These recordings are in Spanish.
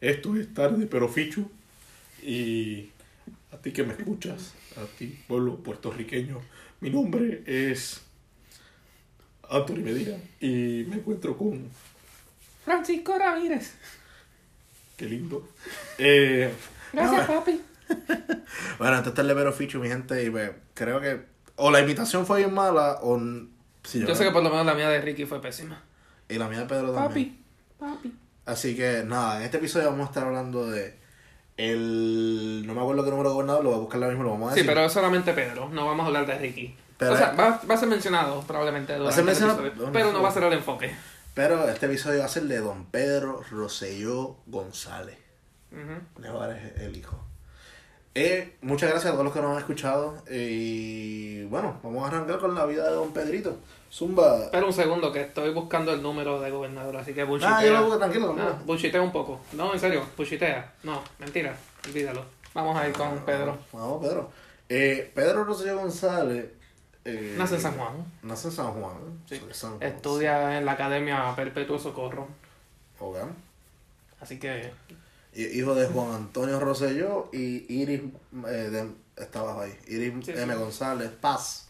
Esto es tarde, pero Fichu. Y a ti que me escuchas, a ti, pueblo puertorriqueño, mi nombre es Anthony Medina y me encuentro con. Francisco Ramírez. Qué lindo. Eh, Gracias, papi. Bueno, este es el Pero Fichu, mi gente, y pues, creo que o la imitación fue bien mala o... sí, Yo sé que por lo menos la mía de Ricky fue pésima. Y la mía de Pedro también. Papi, papi. Así que nada, en este episodio vamos a estar hablando de el... No me acuerdo qué número de gobernador, lo voy a buscar ahora mismo, lo vamos a Sí, decir. pero es solamente Pedro, no vamos a hablar de Ricky. Pero- o sea, va, va a ser mencionado probablemente durante ser el mencionado- episodio, pero no sí. va a ser el enfoque. Pero este episodio va a ser de Don Pedro Rosselló González. Nevar es el hijo. Eh, muchas gracias a todos los que nos han escuchado. eh, y bueno, vamos a arrancar con la vida de Don Pedrito. Zumba. Espera un segundo que estoy buscando el número de gobernador, así que buchitea. Ah, yo lo busco, tranquilo, Ah, buchitea un poco. No, en serio, buchitea. No, mentira, olvídalo. Vamos a ir con Pedro. Vamos, Pedro. Eh, Pedro Rosselló González. eh, Nace en San Juan. Nace en San Juan. Sí. San Juan. Estudia en la Academia Perpetuo Socorro. Ok. Así que Hijo de Juan Antonio Rosselló y Iris. Eh, de, estabas ahí. Iris Sí, M. sí. González Paz.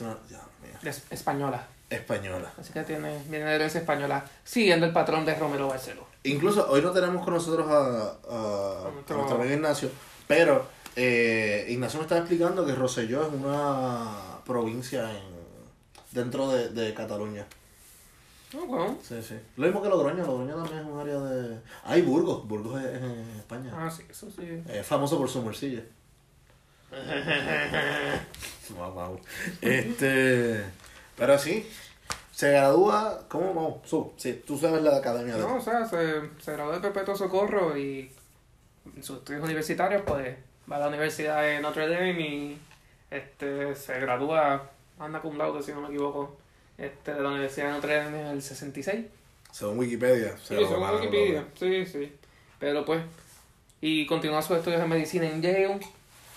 Mío. es española. Española. Así que tiene, viene de herencia española, siguiendo el patrón de Romero Barceló. Incluso hoy no tenemos con nosotros a, a, a nuestro- nuestro amigo Ignacio, pero eh, Ignacio me estaba explicando que Rosselló es una provincia en, dentro de, de Cataluña. Oh, bueno. Sí, sí. Lo mismo que Logroño, Logroño también es un área de... Hay Burgos, Burgos es, es en España. Ah, sí, eso sí. Es famoso por su morcilla. Wow, wow. Este, pero sí, se gradúa, ¿cómo no? Su, sí, tú sabes la academia de... No, o sea, se, se graduó de Perpetuo Socorro y en sus estudios universitarios, pues va a la Universidad de Notre Dame y este, se gradúa, anda cum laude, si no me equivoco, este, de la Universidad de Notre Dame en el 66. Según Wikipedia. se Sí, según Wikipedia, sí, sí. Pero pues, y continúa sus estudios de medicina en Yale.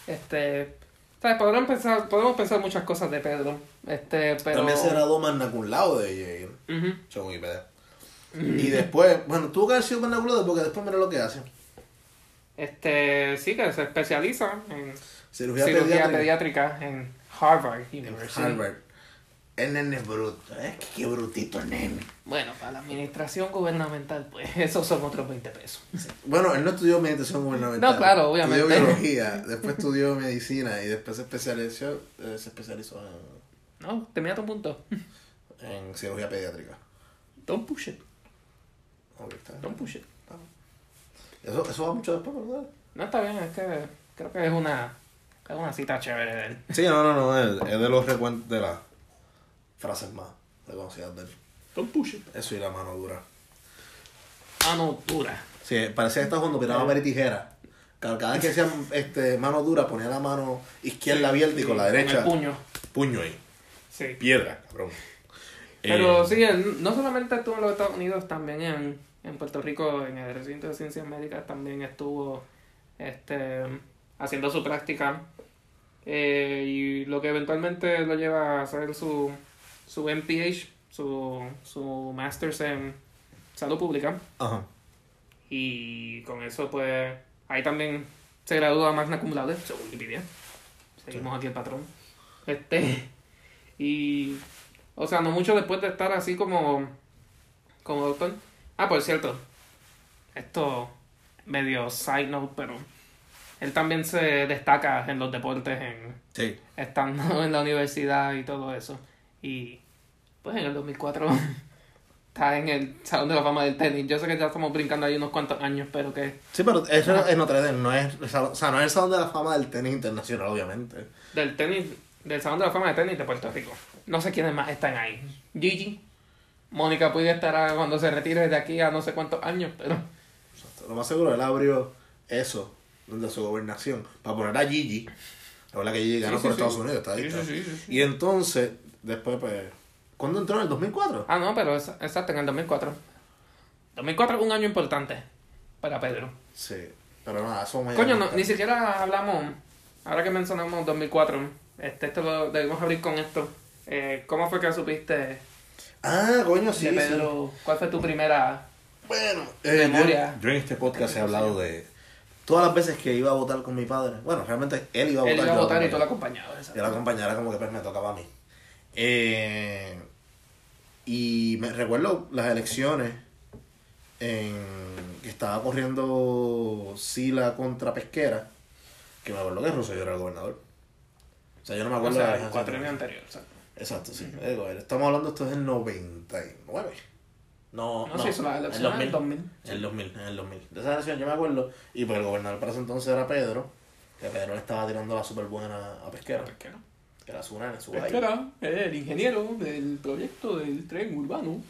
Este, ¿sabes? Podemos pensar, podemos pensar muchas cosas de Pedro. Este, pero. También se graduó magna cum laude de Yale, Ujú. según Wikipedia. Y después, bueno, tuvo que haber sido magna cum laude porque después mira lo que hace. Este, sí, que se especializa en Cirugía, cirugía pediátrica. pediátrica en Harvard en University. Harvard. El nene es bruto, ¿eh? Qué brutito el nene. Bueno, para la administración gubernamental, pues esos son otros 20 pesos. Bueno, él no estudió meditación gubernamental. No, claro, obviamente. Estudió biología, después estudió medicina y después se especializó, eh, se especializó en, No, te mira tu punto. en cirugía pediátrica. Don't push it. Está. Don't push it. Eso, eso va mucho después, ¿verdad? No está bien, es que creo que es una, es una cita chévere de él. Sí, no, no, no, es, es de los recuentos de las frases más reconocidas de él. Don't push it. Eso y la mano dura. Mano dura. Sí, parecía que estaba jugando piraba y tijera. Cada, cada vez que decía este, mano dura, ponía la mano izquierda abierta y con la derecha. el puño. Puño ahí. Sí. Piedra, cabrón. Pero Eh, sí, él no solamente estuvo en los Estados Unidos, también en, en Puerto Rico, en el recinto de ciencias médicas, también estuvo este, haciendo su práctica. eh, y lo que eventualmente lo lleva a hacer su, su MPH, su, su Masters en Salud Pública. Ajá. Y con eso, pues, ahí también se gradúa magna cum laude, según Wikipedia. Seguimos aquí el patrón. Este, y, o sea, no mucho después de estar así como, como doctor. Ah, por cierto, esto medio side note, pero él también se destaca en los deportes, en Sí. estando en la universidad y todo eso. Y, pues, en el 2004 está en el Salón de la Fama del Tenis. Yo sé que ya estamos brincando ahí unos cuantos años, pero que Sí, pero eso es Notre Dame, no es, o sea, no es el salón de la fama del tenis internacional, obviamente. del tenis, del Salón de la Fama de Tenis de Puerto Rico. No sé quiénes más están ahí. Gigi. Mónica puede estar cuando se retire de aquí a no sé cuántos años, pero... Lo más seguro, él abrió eso de su gobernación para poner a Gigi. La verdad que Gigi ganó Sí, por sí, Estados. Unidos, está ahí. Está. sí, sí, sí. Y entonces, después, pues. ¿Cuándo entró? ¿En el 2004? Ah, no, pero es- exacto, en el 2004. 2004 es un año importante para Pedro. Sí. Pero nada, eso me Coño, no, ni siquiera hablamos, ahora que mencionamos 2004, este, esto lo debemos abrir con esto. Eh, ¿Cómo fue que supiste Ah, coño, sí. de sí. Pedro? ¿Cuál fue tu primera Bueno, eh, yo, Memoria. yo en este podcast he hablado de todas las veces que iba a votar con mi padre. Bueno, realmente él iba a Él votar. iba a yo votar y acompañaba. tú la acompañabas. exacto. Yo la acompañara como que pues me tocaba a mí. Eh, y me recuerdo las elecciones en que estaba corriendo Sila contra Pesquera, que me acuerdo que Rosselló era el gobernador. O sea, yo no me O acuerdo sea, de el las cuatrienio elecciones. anterior. exacto. Exacto, sí. Estamos hablando, esto es el 99. No, No, se hizo la elección en el 2000. En el 2000, en el 2000. De esa elección yo me acuerdo. Y pues el gobernador para ese entonces era Pedro. Que Pedro le estaba tirando la super buena a Pesquera. Pesquera. Era su nene, su gallo. Pesquera, el ingeniero del proyecto del tren urbano.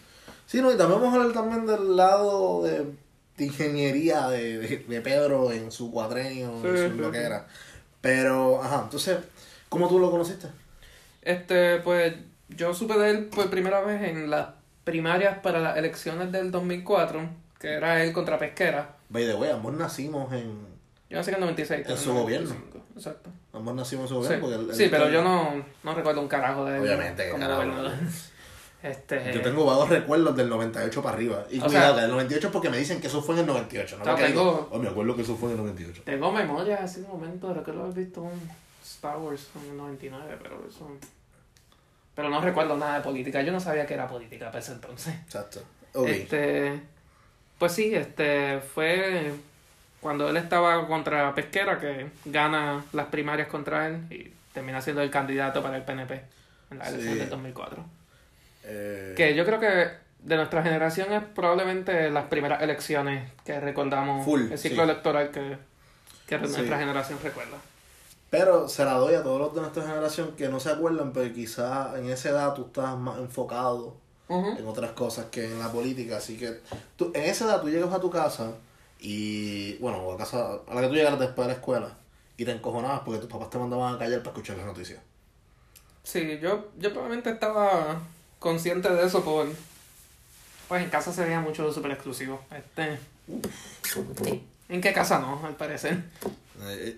Sí, no, y también vamos a hablar también del lado de, de ingeniería de, de, de Pedro en su cuadrenio, Sí, en su sí, lo que sí. era. Pero, ajá, entonces, ¿cómo tú lo conociste? Este, pues, yo supe de él por primera vez en las primarias para las elecciones del 2004, que era él contra Pesquera. By the way, ambos nacimos en. Yo nací en el 96. En en su el gobierno. 95, Exacto. Ambos nacimos en Sí, porque él- él Sí, pero yo no, no recuerdo un carajo de él Obviamente, como carajo. gobernador. Este, Yo tengo vagos recuerdos del 98 para arriba. Y O cuidado, del 98 es porque me dicen que eso fue en el 98. No O sea, porque tengo- oh, me acuerdo que eso fue en el 98. Tengo memorias así de momento de que lo he visto en Star Wars en el 99, pero eso... Pero no recuerdo nada de política. Yo no sabía que era política para ese entonces. Exacto. Ok. Este, pues sí, este fue cuando él estaba contra Pesquera que gana las primarias contra él y termina siendo el candidato para el PNP en la Sí. elección del 2004. Eh, Que yo creo que de nuestra generación es probablemente las primeras elecciones que recordamos, Full, el ciclo sí. electoral que, que Sí. nuestra generación recuerda. Pero se la doy a todos los de nuestra generación que no se acuerdan, pero quizás en esa edad tú estás más enfocado en otras cosas que en la política. Así que tú, en esa edad tú llegas a tu casa y, bueno, o a casa a la que tú llegaras después de la escuela y te encojonabas porque tus papás te mandaban a callar para escuchar las noticias. Sí, yo, yo probablemente estaba consciente de eso por... Pues en casa se veía mucho super exclusivo. Este... ¿En qué casa no, al parecer? Eh,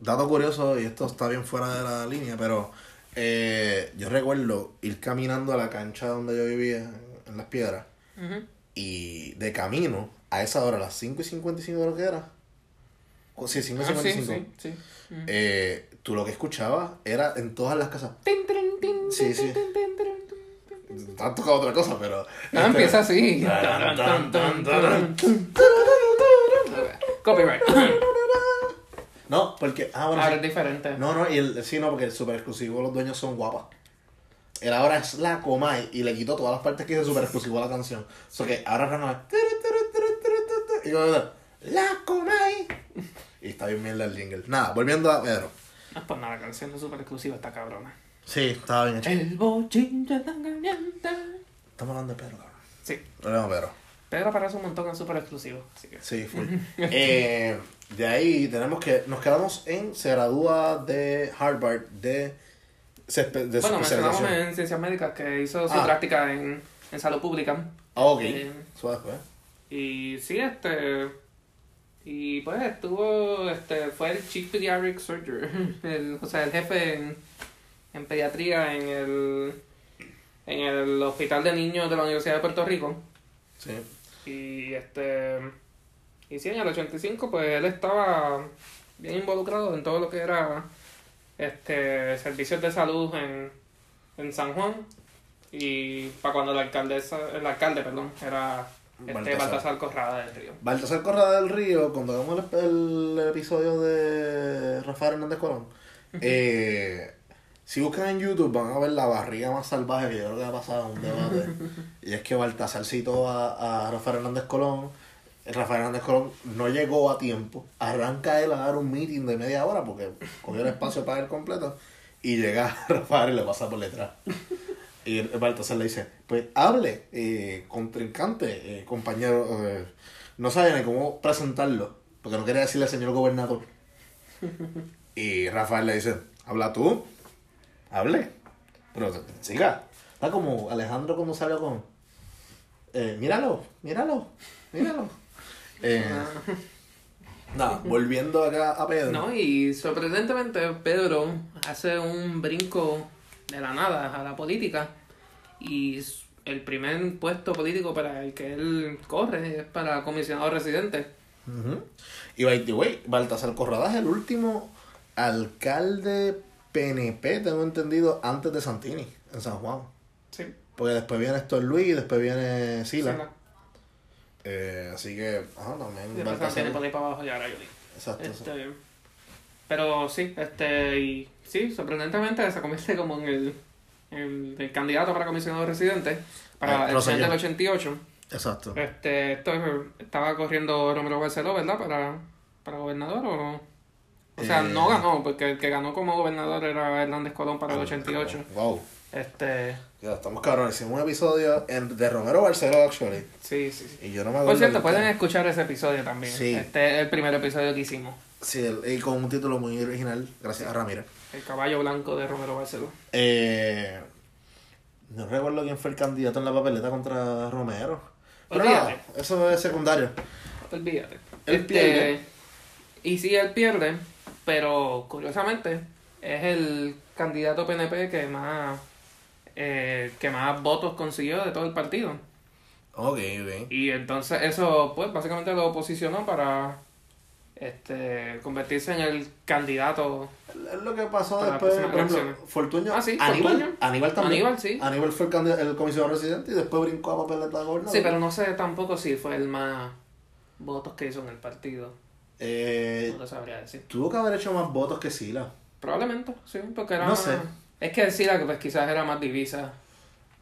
dato curioso, y esto está bien fuera de la línea, pero eh, yo recuerdo ir caminando a la cancha donde yo vivía, en, Las Piedras, y de camino a esa hora, a las 5 y 55 de lo que era. O- Sí, 5 y Ah, sí, 55. sí, sí. Ujú. eh, tú lo que escuchabas era en todas las casas. Tin, tin, tin, Sí, tin, sí. tin, tin, tin, tin. Han tocado otra cosa, pero. Ah, este, empieza así. Copyright. No, porque. Ah, bueno. Ahora sí. es diferente. No, no, y el, sí, no, porque el super exclusivo los dueños son guapas. Él ahora es la Comay y le quitó todas las partes que dice super exclusivo a la canción. O sea que ahora no es. Y yo, la Comay. Y está bien mierda el jingle. Nada, volviendo a Pedro. No es por nada, la canción es súper exclusiva, está cabrona. Sí, estaba bien hecho. El tan caliente. Estamos hablando de Pedro, cabrón. Sí, Hablemos de Pedro. Pedro aparece un montón en súper exclusivo, así que... Sí, full. eh, de ahí tenemos que. Nos quedamos en. Se gradúa de Harvard de. De Bueno, mencionamos en ciencias médicas que hizo su Ah. práctica en, en salud pública. Ah, ok. Eh, después. Y sí, este. Y pues estuvo. Este, fue el Chief Pediatric Surgeon. El, o sea, el jefe en, en pediatría en el. En el Hospital de Niños de la Universidad de Puerto Rico. Sí. Y este. Y sí, en el 85, pues él estaba bien involucrado en todo lo que era. Este. Servicios de salud en, en San Juan. Y para cuando la alcaldesa. El alcalde, perdón, era. Este Baltasar. Baltasar Corrada del Río. Baltasar Corrada del Río, cuando hagamos el, el episodio de Rafael Hernández Colón, eh, si buscan en YouTube van a ver la barriga más salvaje que yo creo que ha pasado en un debate. y es que Baltasar citó a, a Rafael Hernández Colón. Rafael Hernández Colón no llegó a tiempo. Arranca él a dar un meeting de media hora porque cogió el espacio para él completo. Y llega Rafael y le pasa por detrás. Y Baltasar le dice, pues hable, eh, contrincante, eh, compañero, eh, no sabe ni cómo presentarlo, porque no quería decirle al señor gobernador. Y Rafael le dice, habla tú, hable, pero siga. Está como Alejandro cuando salió con, eh, míralo, míralo, míralo. Eh, nada, volviendo acá a Pedro. No, y sorprendentemente Pedro hace un brinco de la nada a la política y el primer puesto político para el que él corre es para comisionado residente. Ujú. Y by the way, Baltasar Corrada es el último alcalde PNP, tengo entendido, antes de Santini, en San Juan. Sí. Porque después viene Héctor Luis y después viene Sila. Sila. Eh, así que, ajá, también Y Baltasar. para abajo y ahora yo Exacto, exacto. Este, pero sí, este, y sí, sorprendentemente se convierte como en el, el candidato para comisionado residente para Ah, el Rosselló. del 88. Exacto. Este, esto es- estaba corriendo Romero Barceló, ¿verdad? Para, para gobernador o no? O sea, Eh. no ganó, porque el que ganó como gobernador era Hernández Colón para el 88. Wow. Este, Ya, estamos cabrones. Hicimos un episodio en- de Romero Barceló, actually. sí, sí, sí. Y yo no me acuerdo. Por cierto, pueden escuchar ese episodio también. Sí. Este es el primer episodio que hicimos. Sí, el- y con un título muy original, gracias a Ramírez. El caballo blanco de Romero Barceló. Eh, no recuerdo quién fue el candidato en la papeleta contra Romero. Pero Olvídate. nada, eso es secundario. Olvídate. Él Este, pierde. Y sí, él pierde, pero curiosamente es el candidato PNP que más eh, que más votos consiguió de todo el partido. Ok, ok. Y entonces eso, pues, básicamente lo posicionó para este convertirse en el candidato. Es lo que pasó después, por ejemplo. Fortuño. Ah, sí, Aníbal, Fortuño. Aníbal también. Aníbal, sí. Aníbal fue el, el comisionado residente y después brincó a papeleta de gobernador. Sí, pero no sé tampoco si fue el más votos que hizo en el partido. Eh, No lo sabría decir. tuvo que haber hecho más votos que Sila. Probablemente, sí, porque era No sé. Es que la que pues quizás era más divisa.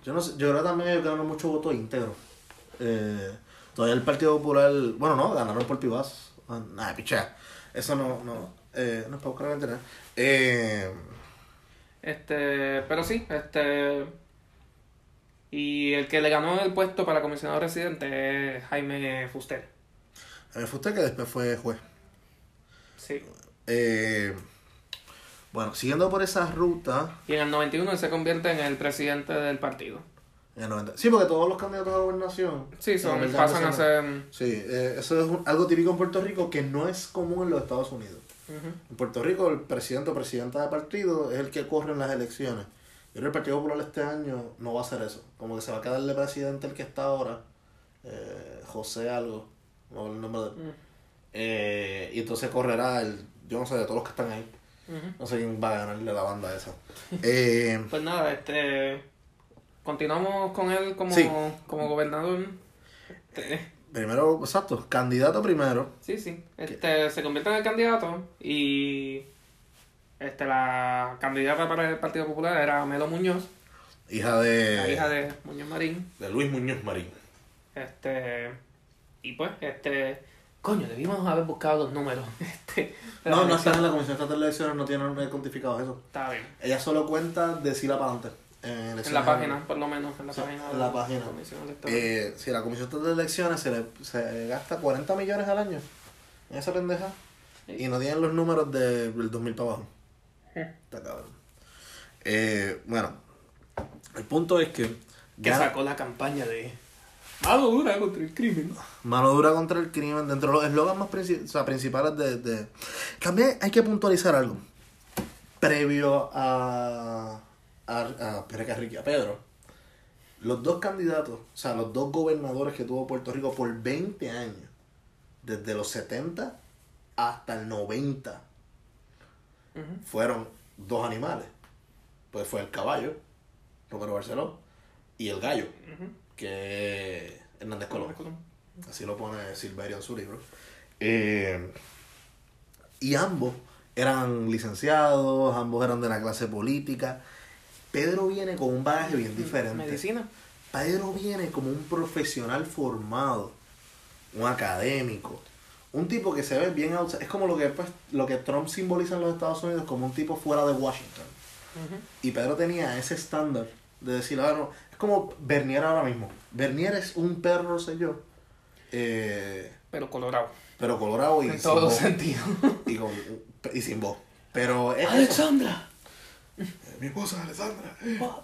Yo no sé, yo creo que también ellos ganaron mucho voto íntegro. Eh, todavía el Partido Popular, bueno, no, ganaron por Pibas. Ah, Nah, pichea. Eso no, no, eh, no es para buscar en internet. Eh, Este, pero sí, este. Y el que le ganó el puesto para comisionado residente es Jaime Fuster. fue usted que después fue juez. Sí. Eh, bueno, siguiendo por esa ruta, Y en el 91 él se convierte en el presidente del partido. en el 90. Sí, porque todos los candidatos a gobernación. Sí, son, el pasan a 90, ser. Sí, eh, eso es un- algo típico en Puerto Rico que no es común en los Estados Unidos. En Puerto Rico, el presidente o presidenta de partido es el que corre en las elecciones. Yo creo que el Partido Popular este año no va a hacer eso. Como que se va a quedar de presidente el que está ahora, eh, José algo, no el nombre de él. Mm. Eh, y entonces correrá el, yo no sé, de todos los que están ahí. No sé quién va a ganarle la banda esa. Eh, Pues nada, este. Continuamos con él como, Sí. como gobernador. Este, primero, exacto, candidato primero. Sí, sí. Este, se convierte en el candidato y este, la candidata para el Partido Popular era Melo Muñoz, Hija de, la hija de Muñoz Marín. de Luis Muñoz Marín. Este, y pues, este, coño, debimos haber buscado los números. Este, de No, la no están en la Comisión Estatal de Elecciones, no tienen cuantificados eso. Está bien. Ella solo cuenta de Sila para adelante. En, la página, por lo menos, en la Sí, página. en de la página. Eh, si la Comisión Estatal de Elecciones se, le, se gasta 40 millones al año en esa pendeja Sí. y no tienen los números de- del 2000 para abajo. Sí. Está cabrón. Eh, bueno, el punto es que. que sacó la campaña de mano dura contra el crimen. Mano dura contra el crimen, dentro de los eslogans más princi- o sea, principales de, de... También hay que puntualizar algo. Previo a... a, a, a Ricky, a Pedro. Los dos candidatos, o sea, los dos gobernadores que tuvo Puerto Rico por 20 años, desde los 70 hasta el 90, Ujú. fueron dos animales. Pues fue el caballo, Romero Barceló, y el gallo, Ujú. Que Hernández Colón. Así lo pone Silverio en su libro. Eh, y ambos eran licenciados, ambos eran de la clase política. Pedro viene con un bagaje bien diferente. Medicina. Pedro viene como un profesional formado, un académico, un tipo que se ve bien outside. Es como lo que, pues, lo que Trump simboliza en los Estados Unidos como un tipo fuera de Washington. Y Pedro tenía ese estándar de decir, ah, no, es como Bernier ahora mismo. Bernier es un perro, sé yo, eh, Pero colorado. pero colorado y en sin, todos los voz, sentidos. y, con- y sin voz. Pero es Alexandra. Mi esposa Alessandra.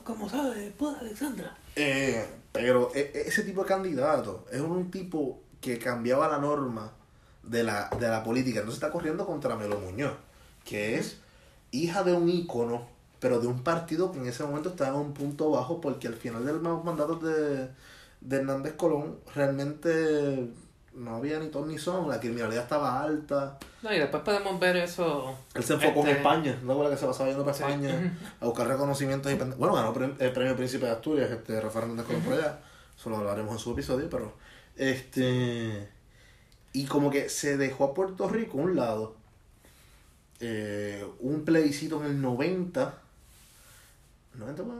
¿Cómo sabes? Pues Alexandra. Eh, pero e- e- ese tipo de candidato es un tipo que cambiaba la norma de la, de la política. Entonces está corriendo contra Melo Muñoz, que es hija de un ícono pero de un partido que en ese momento estaba en un punto bajo porque al final de los mandatos de, de Hernández Colón realmente no había ni ton ni son, la criminalidad estaba alta. No, y después podemos ver eso. Él se enfocó en Este- España, ¿no acuerdas que se pasaba yendo para Sí. España a buscar reconocimientos y Bueno, ganó el premio Príncipe de Asturias, este Rafael Hernández Colón por allá, eso lo hablaremos en su episodio, pero este y como que se dejó a Puerto Rico a un lado. Eh, un plebiscito en el 90 90 fue?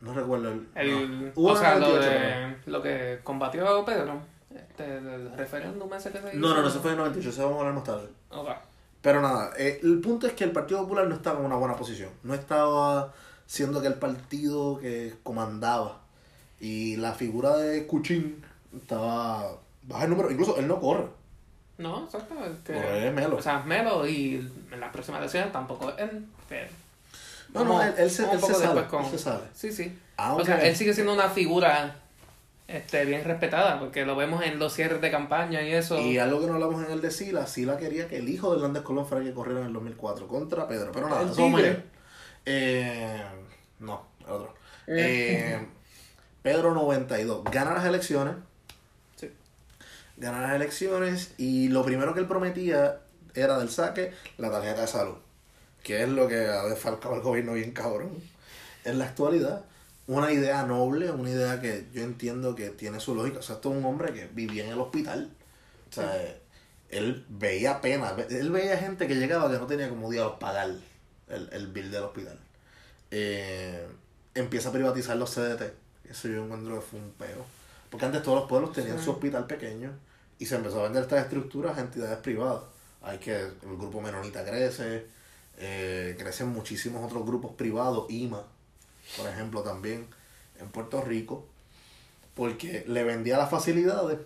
no recuerdo el, El, no. Hubo o sea, lo, 98, de, lo que combatió Pedro. Este, el referéndum ese que se hizo. no, no, no, eso fue en el 98, eso vamos a hablar más tarde. Ok. Pero nada, eh, el punto es que el Partido Popular no estaba en una buena posición. No estaba siendo que el partido que comandaba. Y la figura de Cuchín estaba baja el número. Incluso él no corre. No, exacto. es que- Corre Melo. O sea, es Melo y en las próximas elecciones tampoco es él. pero No, no, él, él se, él se después con- él se sale. Sí, sí. Aunque- O sea, él sigue siendo una figura este, bien respetada, porque lo vemos en los cierres de campaña y eso. Y algo que no hablamos en el de Sila, Sila quería que el hijo de Hernández Colón fuera el que corriera en el 2004 contra Pedro. Pero nada, El. Eh, no, el otro. Eh, Pedro 92. Gana las elecciones. Sí. Gana las elecciones y lo primero que él prometía era del saque la tarjeta de salud. Que es lo que ha desfalcado al gobierno bien cabrón. En la actualidad, una idea noble, una idea que yo entiendo que tiene su lógica. O sea, esto es un hombre que vivía en el hospital. O sea, él veía pena. Él veía gente que llegaba que no tenía como diablos pagar el, el bill del hospital. Eh, empieza a privatizar los CDT. Eso yo encuentro que fue un peo. Porque antes todos los pueblos tenían Sí. su hospital pequeño y se empezó a vender estas estructuras a entidades privadas. Hay que el grupo menonita crece, eh, crecen muchísimos otros grupos privados, IMA, por ejemplo, también en Puerto Rico, porque le vendía las facilidades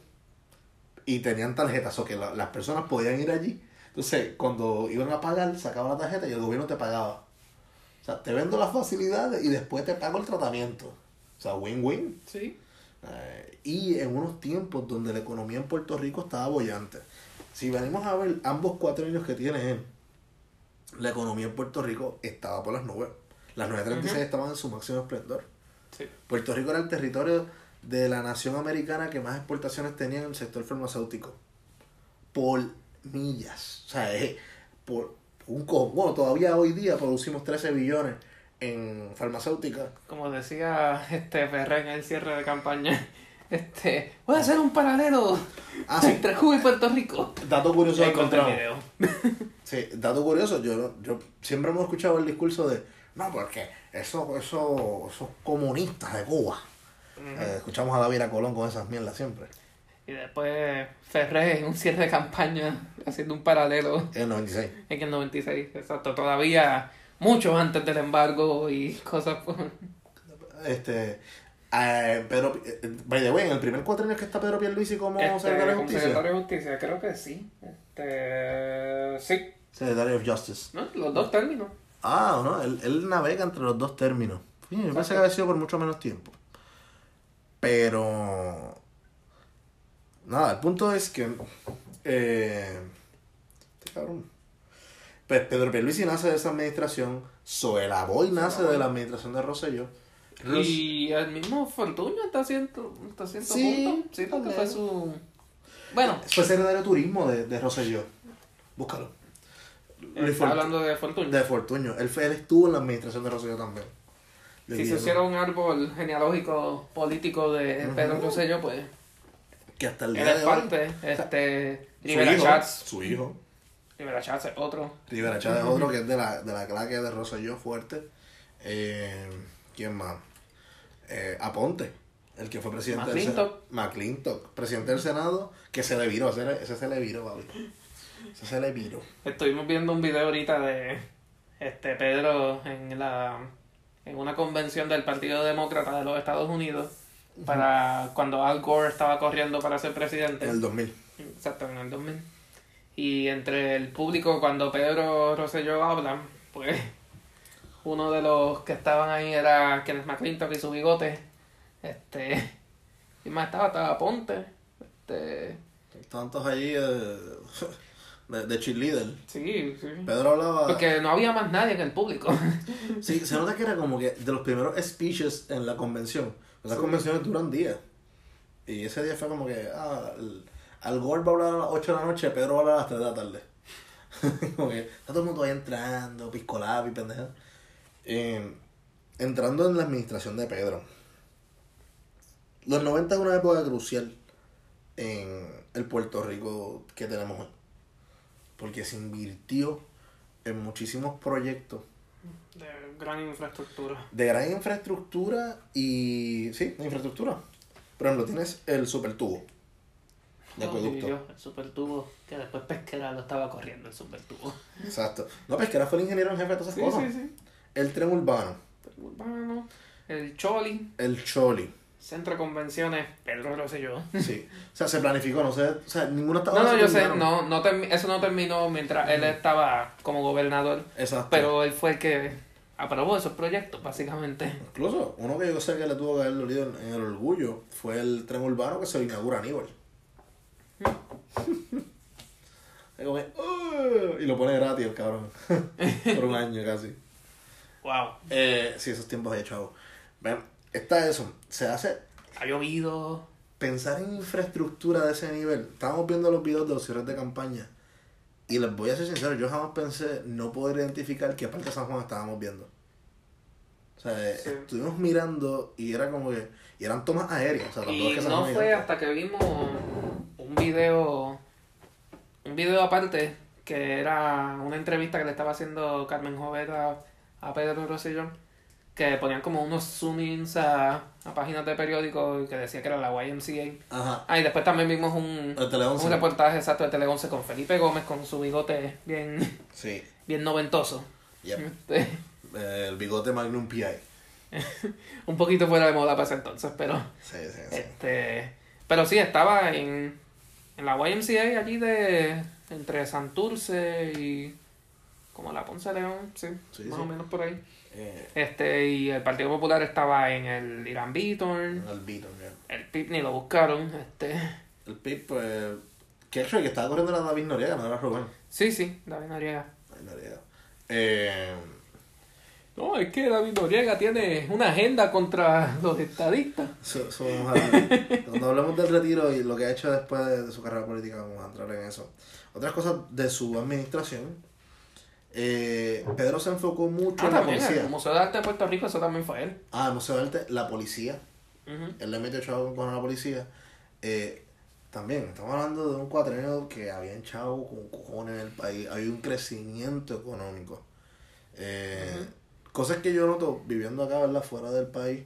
y tenían tarjetas, o que la- las personas podían ir allí. Entonces, cuando iban a pagar, sacaban la tarjeta y el gobierno te pagaba. O sea, te vendo las facilidades y después te pago el tratamiento. O sea, win-win. Sí. Eh, y en unos tiempos donde la economía en Puerto Rico estaba bollante. Si venimos a ver ambos cuatro años que tiene él, la economía en Puerto Rico estaba por las nubes. Las 936 Ujú. estaban en su máximo esplendor. Sí. Puerto Rico era el territorio de la nación americana que más exportaciones tenía en el sector farmacéutico. Por millas. O sea, es por un cojón. Bueno, todavía hoy día producimos 13 billones en farmacéutica. Como decía este Ferrer en el cierre de campaña, este, voy a hacer un paralelo Ah, sí. entre Cuba y Puerto Rico. Dato curioso Y Sí, dato curioso, yo, yo siempre hemos escuchado el discurso de, no, porque eso, eso, esos comunistas de Cuba. Eh, escuchamos a David Colón con esas mierdas siempre. Y después Ferrer en un cierre de campaña haciendo un paralelo En el 96. en el 96, exacto, todavía mucho antes del embargo y cosas por... Este, eh, Pedro, eh, by the way, en el primer cuatrenio que está Pedro Pierluisi como Este, secretario de justicia. secretario de justicia, creo que sí. Este, sí, Secretario of Justice. ¿no? Los dos términos. Ah, no, él, él navega entre los dos términos. Yo pensé que había sido por mucho menos tiempo. Pero. Nada, el punto es que. Eh, este cabrón. Pues Pedro Pierluisi nace de esa administración. Zoela Boy nace de la administración de Rosselló. Ros- Y el mismo Fortuño está haciendo, está haciendo Sí, punto. Sí, porque fue su... Bueno, Fue secretario de turismo de, de Rosselló. Búscalo. Está hablando de Fortuño. De Fortuño. Él, fue- él estuvo en la administración de Rosselló también. Si se hiciera un árbol genealógico político de. Pedro Rosselló, pues Que hasta el día él es de hoy. parte. Este, Su Rivera hijo, Chats. Su hijo. Rivera Chats es otro. Rivera Chávez es otro que es de la, de la claque de Rosselló fuerte. Eh, ¿Quién más? Eh, Aponte, el que fue presidente del McClintock. Senado. McClintock, presidente del Senado, que se le viró, ese, ese se le viró, papi. Ese se le viró. Estuvimos viendo un video ahorita de este Pedro en la en una convención del Partido Demócrata de los Estados Unidos para cuando Al Gore estaba corriendo para ser presidente. En el 2000. Exacto, en el 2000. Y entre el público, cuando Pedro Rosselló habla, pues uno de los que estaban ahí era Kenneth McClintock y su bigote. Este. Y más estaba, estaba Ponte. Este. Tantos allí. eh, de, de cheerleader. Sí, sí. Pedro hablaba. Porque no había más nadie en el público. Sí, se nota que era como que de los primeros speeches en la convención. Sí. convenciones duran días. Y ese día fue como que, ah, el- Al Gore va a hablar a las 8 de la noche, Pedro va a hablar a las 3 de la tarde. como que está todo el mundo ahí entrando, piscolado y pendeja. Eh, entrando en la administración de Pedro. Los 90 es una época crucial en el Puerto Rico que tenemos hoy. Porque se invirtió en muchísimos proyectos De gran infraestructura. de gran infraestructura y. Sí, de infraestructura. Por ejemplo, tienes el supertubo de acueducto. yo, el supertubo, que después Pesquera lo estaba corriendo el supertubo. Exacto. No, Pesquera fue el ingeniero en jefe de todas esas Sí, cosas. sí, sí. El tren urbano, El urbano, el Choli, el Choli. Centro de Convenciones, Pedro Rosselló. Sí. O sea, se planificó, no sé. O sea, ninguno estaba. No, no, yo sé, no, no eso no terminó mientras él estaba como gobernador, Exacto. pero él fue el que aprobó esos proyectos, básicamente. Incluso, uno que yo sé que le tuvo que haber dolido en, en el orgullo fue el tren urbano que se inaugura a Aníbal. Y lo pone gratis el cabrón. Por un año casi. Wow. Eh, sí, esos tiempos de chavo. Ven, está eso. Se hace Ha llovido. pensar en infraestructura de ese nivel. Estábamos viendo los videos de los cierres de campaña. Y les voy a ser sincero, yo jamás pensé no poder identificar qué parte de San Juan estábamos viendo. O sea, eh, Sí. estuvimos mirando y era como que. Y eran tomas aéreas. O sea, tampoco es Y que no fue hasta que vimos un video, un video aparte, que era una entrevista que le estaba haciendo Carmen Joveta a Pedro Rosselló, que ponían como unos zoom-ins a, a páginas de periódicos que decía que era la YMCA. Ajá. Ah, y después también vimos un, El Tele 11. un reportaje exacto de Tele 11 con Felipe Gómez con su bigote bien, Sí. bien noventoso. Yep. Este, Eh, el bigote Magnum PI. un poquito fuera de moda para ese entonces, pero... Sí, sí, sí. Este, pero sí, estaba en, en la YMCA allí de entre Santurce y como la Ponce de León, sí, Sí, más sí. o menos por ahí. Eh, Este, y el Partido Popular estaba en el Irán Beaton, el Beaton, ya. el PIB ni lo buscaron, este, El PIP, pues. Que hecho, el que estaba corriendo era David Noriega, no era Rubén. sí, sí, David Noriega. David Noriega. Eh. No, es que David Noriega tiene una agenda contra los estadistas. So- so cuando hablemos del retiro y lo que ha hecho después de, de su carrera política, vamos a entrar en eso. Otras cosas de su administración. Eh, Pedro se enfocó mucho Ah, en la policía. el Museo de Arte de Puerto Rico, eso también fue él. Ah, el Museo de Arte, la policía. Él le metió chavo con la policía. Eh, también, estamos hablando de un cuatrenio que había chavo con cojones en el país. Hay un crecimiento económico. Eh, Cosas que yo noto viviendo acá, ¿verdad? Fuera del país.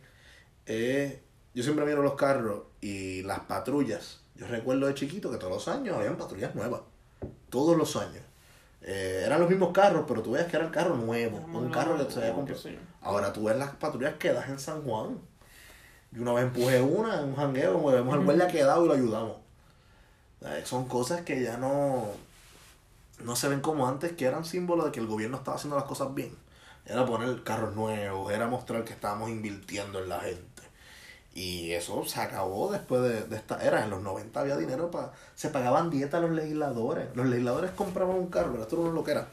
es yo siempre miro los carros y las patrullas. Yo recuerdo de chiquito que todos los años habían patrullas nuevas. Todos los años. Eh, eran los mismos carros, pero tú veías que era el carro nuevo. un carro que se había comprado. Ahora tú ves las patrullas quedadas en San Juan. Yo una vez empujé una en un jangueo, como vemos al guardia quedado y lo ayudamos. Son cosas que ya no, no se ven como antes, que eran símbolos de que el gobierno estaba haciendo las cosas bien. Era poner carros nuevos, era mostrar que estábamos invirtiendo en la gente. Y eso se acabó después de, de esta era. En los 90 había dinero para... Se pagaban dieta a los legisladores. Los legisladores compraban un carro, pero esto no es lo que era.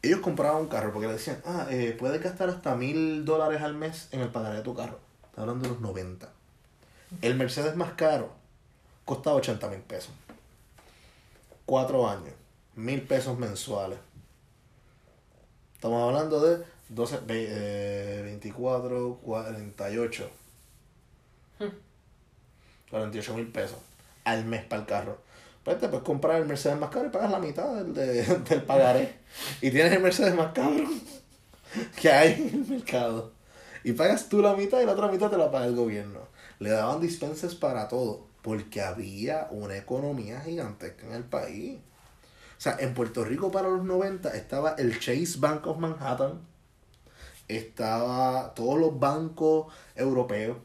Ellos compraban un carro porque le decían, ah, eh, puedes gastar hasta mil dólares al mes en el pagaré de tu carro. Está hablando de los 90. El Mercedes más caro costaba 80 mil pesos. Cuatro años. Mil pesos mensuales. Estamos hablando de 12, ve- eh, 24, 48. 48 mil pesos al mes para el carro. Pues te puedes comprar el Mercedes más caro y pagas la mitad del, de- del pagaré. Y tienes el Mercedes más caro que hay en el mercado. Y pagas tú la mitad y la otra mitad te la paga el gobierno. Le daban dispensas para todo. Porque había una economía gigantesca en el país. O sea, en Puerto Rico para los 90 estaba el Chase Bank of Manhattan. Estaba todos los bancos europeos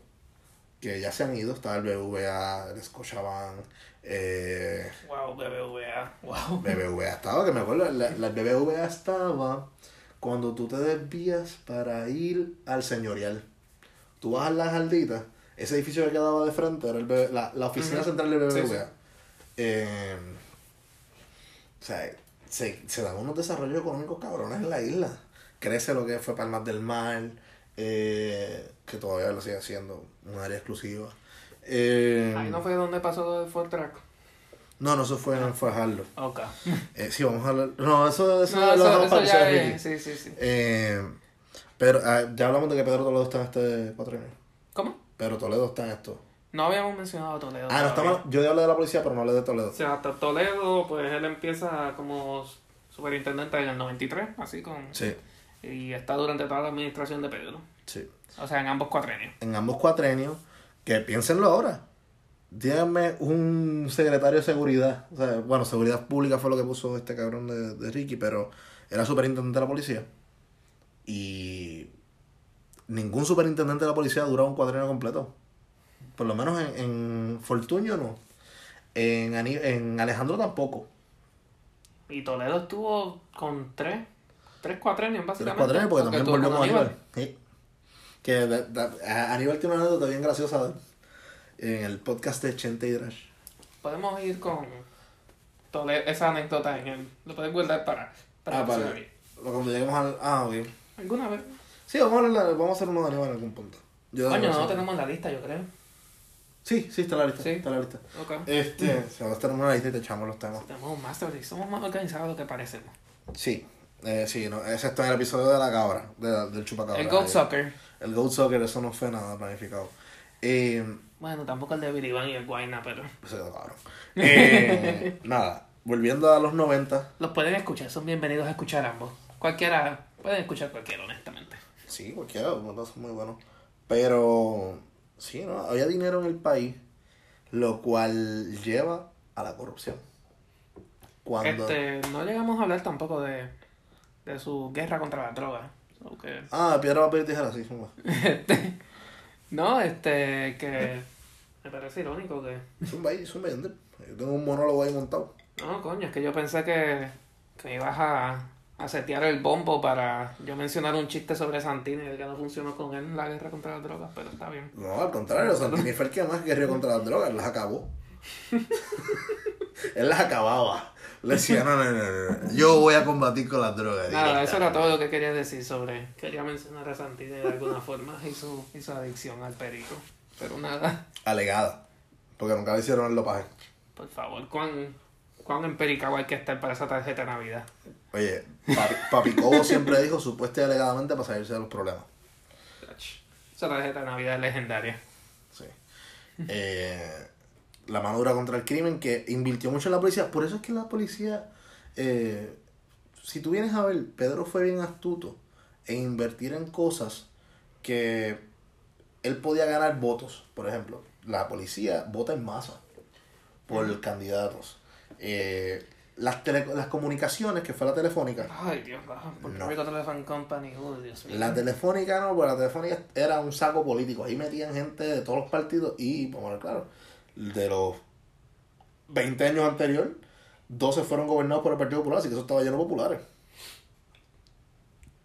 que ya se han ido. Estaba el BBVA, el Scotiabank, eh, Wow, BBVA, wow. BBVA estaba, que me acuerdo, la, la BBVA estaba cuando tú te desvías para ir al señorial. Tú vas a las jarditas, ese edificio que quedaba de frente era el la, la oficina central del BBVA. Sí, sí. Eh, O sea, se, se dan unos desarrollos económicos cabrones en la isla. Crece lo que fue Palmas del Mar, eh, que todavía lo sigue siendo un área exclusiva. Eh, Ahí no fue donde pasó lo del Ford Track. no, no, eso fue en Fajardo. Ok. Eh, sí, vamos a hablar. No, eso, eso, No, lo eso, dejamos eso para el ya de es, Ricky. sí, sí, sí. Eh, pero ah, ya hablamos de que Pedro Toledo está en este cuatro años. ¿Cómo? Pero Toledo está en esto. No habíamos mencionado a Toledo. Ah, no, estamos, yo hablé de la policía, pero no hablé de Toledo. O sea, hasta Toledo, pues él empieza como superintendente en el 93, así con... Sí, Y está durante toda la administración de Pedro. sí. O sea, en ambos cuatrenios. En ambos cuatrenios, que piénsenlo ahora. Díganme un secretario de seguridad. O sea, bueno, seguridad pública fue lo que puso este cabrón de, de Ricky, pero era superintendente de la policía. Y ningún superintendente de la policía ha durado un cuatrenio completo. Por lo menos en, en Fortuño no. En, en Alejandro tampoco. Y Toledo estuvo con tres, tres cuatrenios, Tres básicamente. cuatrenios porque también Aníbal. Aníbal. Sí. Que de- de- a- Aníbal tiene una anécdota bien graciosa él. en el podcast de Chente y Drash. Podemos ir con Toledo, esa anécdota en el... Lo puedes guardar para... para Ah, vale. Cuando lleguemos al. Ah, ok. ¿Alguna vez? Sí, vamos a, hablar- vamos a hacer uno de Aníbal en algún punto. Yo Coño, no lo tenemos en la lista, yo creo. Sí, sí, está la lista. Sí. Está la lista. Ok. Este, si ahora tenemos una lista y te echamos los temas. Tenemos un master y somos más organizados de lo que parecemos. Sí, eh, sí, no, excepto en el episodio de la cabra, de del chupacabra. el Goat Ahí. El Goat Soccer, eso no fue nada planificado. Eh, Bueno, tampoco el de Van y el Guayna, pero... se quedó cabrón. Eh, nada, volviendo a los 90. Los pueden escuchar, son bienvenidos a escuchar ambos. Cualquiera, pueden escuchar cualquiera, honestamente. Sí, cualquiera, son muy buenos. Pero, sí, ¿no? Había dinero en el país, lo cual lleva a la corrupción. Cuando... Este, no llegamos a hablar tampoco de, de su guerra contra las drogas. Que- Ah, piedra, papel y tijera, sí, este, no, este, que me parece irónico que... Zumba ahí, zumba ahí, Yo tengo un monólogo ahí montado. No, coño, es que yo pensé que, que ibas a, a setear el bombo para yo mencionar un chiste sobre Santini de que no funcionó con él en la guerra contra las drogas, pero está bien. No, al contrario, Santini fue el que más guerrió contra las drogas, las acabó. él las acababa. Le decía, no, no, no, no, yo voy a combatir con las drogas. Nada, eso era directamente". todo lo que quería decir sobre... Quería mencionar a Santini de alguna forma y su, y su adicción al perico. Pero nada, Alegada, porque nunca le hicieron el dopaje. por favor, ¿cuán, cuán empericado hay que estar para esa tarjeta de Navidad? Oye, papi, papi Cobo siempre dijo supuesta y alegadamente para salirse de los problemas. Esa tarjeta de Navidad es legendaria. Sí. Eh, la mano dura contra el crimen que invirtió mucho en la policía. Por eso es que la policía, eh, si tú vienes a ver, Pedro fue bien astuto en invertir en cosas que él podía ganar votos. Por ejemplo, la policía vota en masa por candidatos. Eh, las, tele- las comunicaciones, que fue la telefónica, Ay, Dios. Puerto No. Telephone Company, oh, Dios mío. La telefónica no, porque la telefónica era un saco político. Ahí metían gente de todos los partidos y, vamos a ver, claro, de los 20 años anteriores, 12 fueron gobernados por el Partido Popular, así que eso estaba lleno de populares.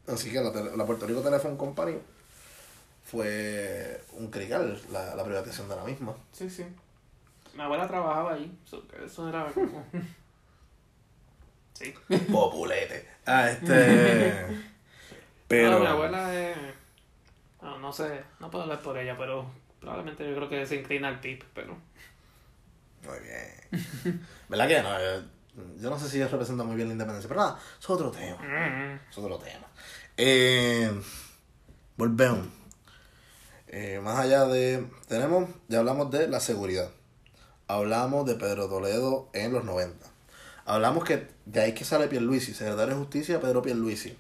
Así que la, Puerto Rico Telephone Company fue un crical, la, la privatización de la misma. Sí, sí. Mi abuela trabajaba ahí, eso era como... sí. Populete. Ah, este. Pero. No, mi abuela es... No, no sé, no puedo hablar por ella, pero probablemente yo creo que se inclina al PIB, pero... Muy bien. ¿Verdad que no? Yo, yo no sé si ellos representan muy bien la independencia, pero nada, eso es otro tema. Mm, Es otro tema. Eh, volvemos. Eh, más allá de. Tenemos. Ya hablamos de la seguridad. Hablamos de Pedro Toledo en los 90. Hablamos que de ahí que sale Pierluisi, secretario de Justicia Pedro Pierluisi.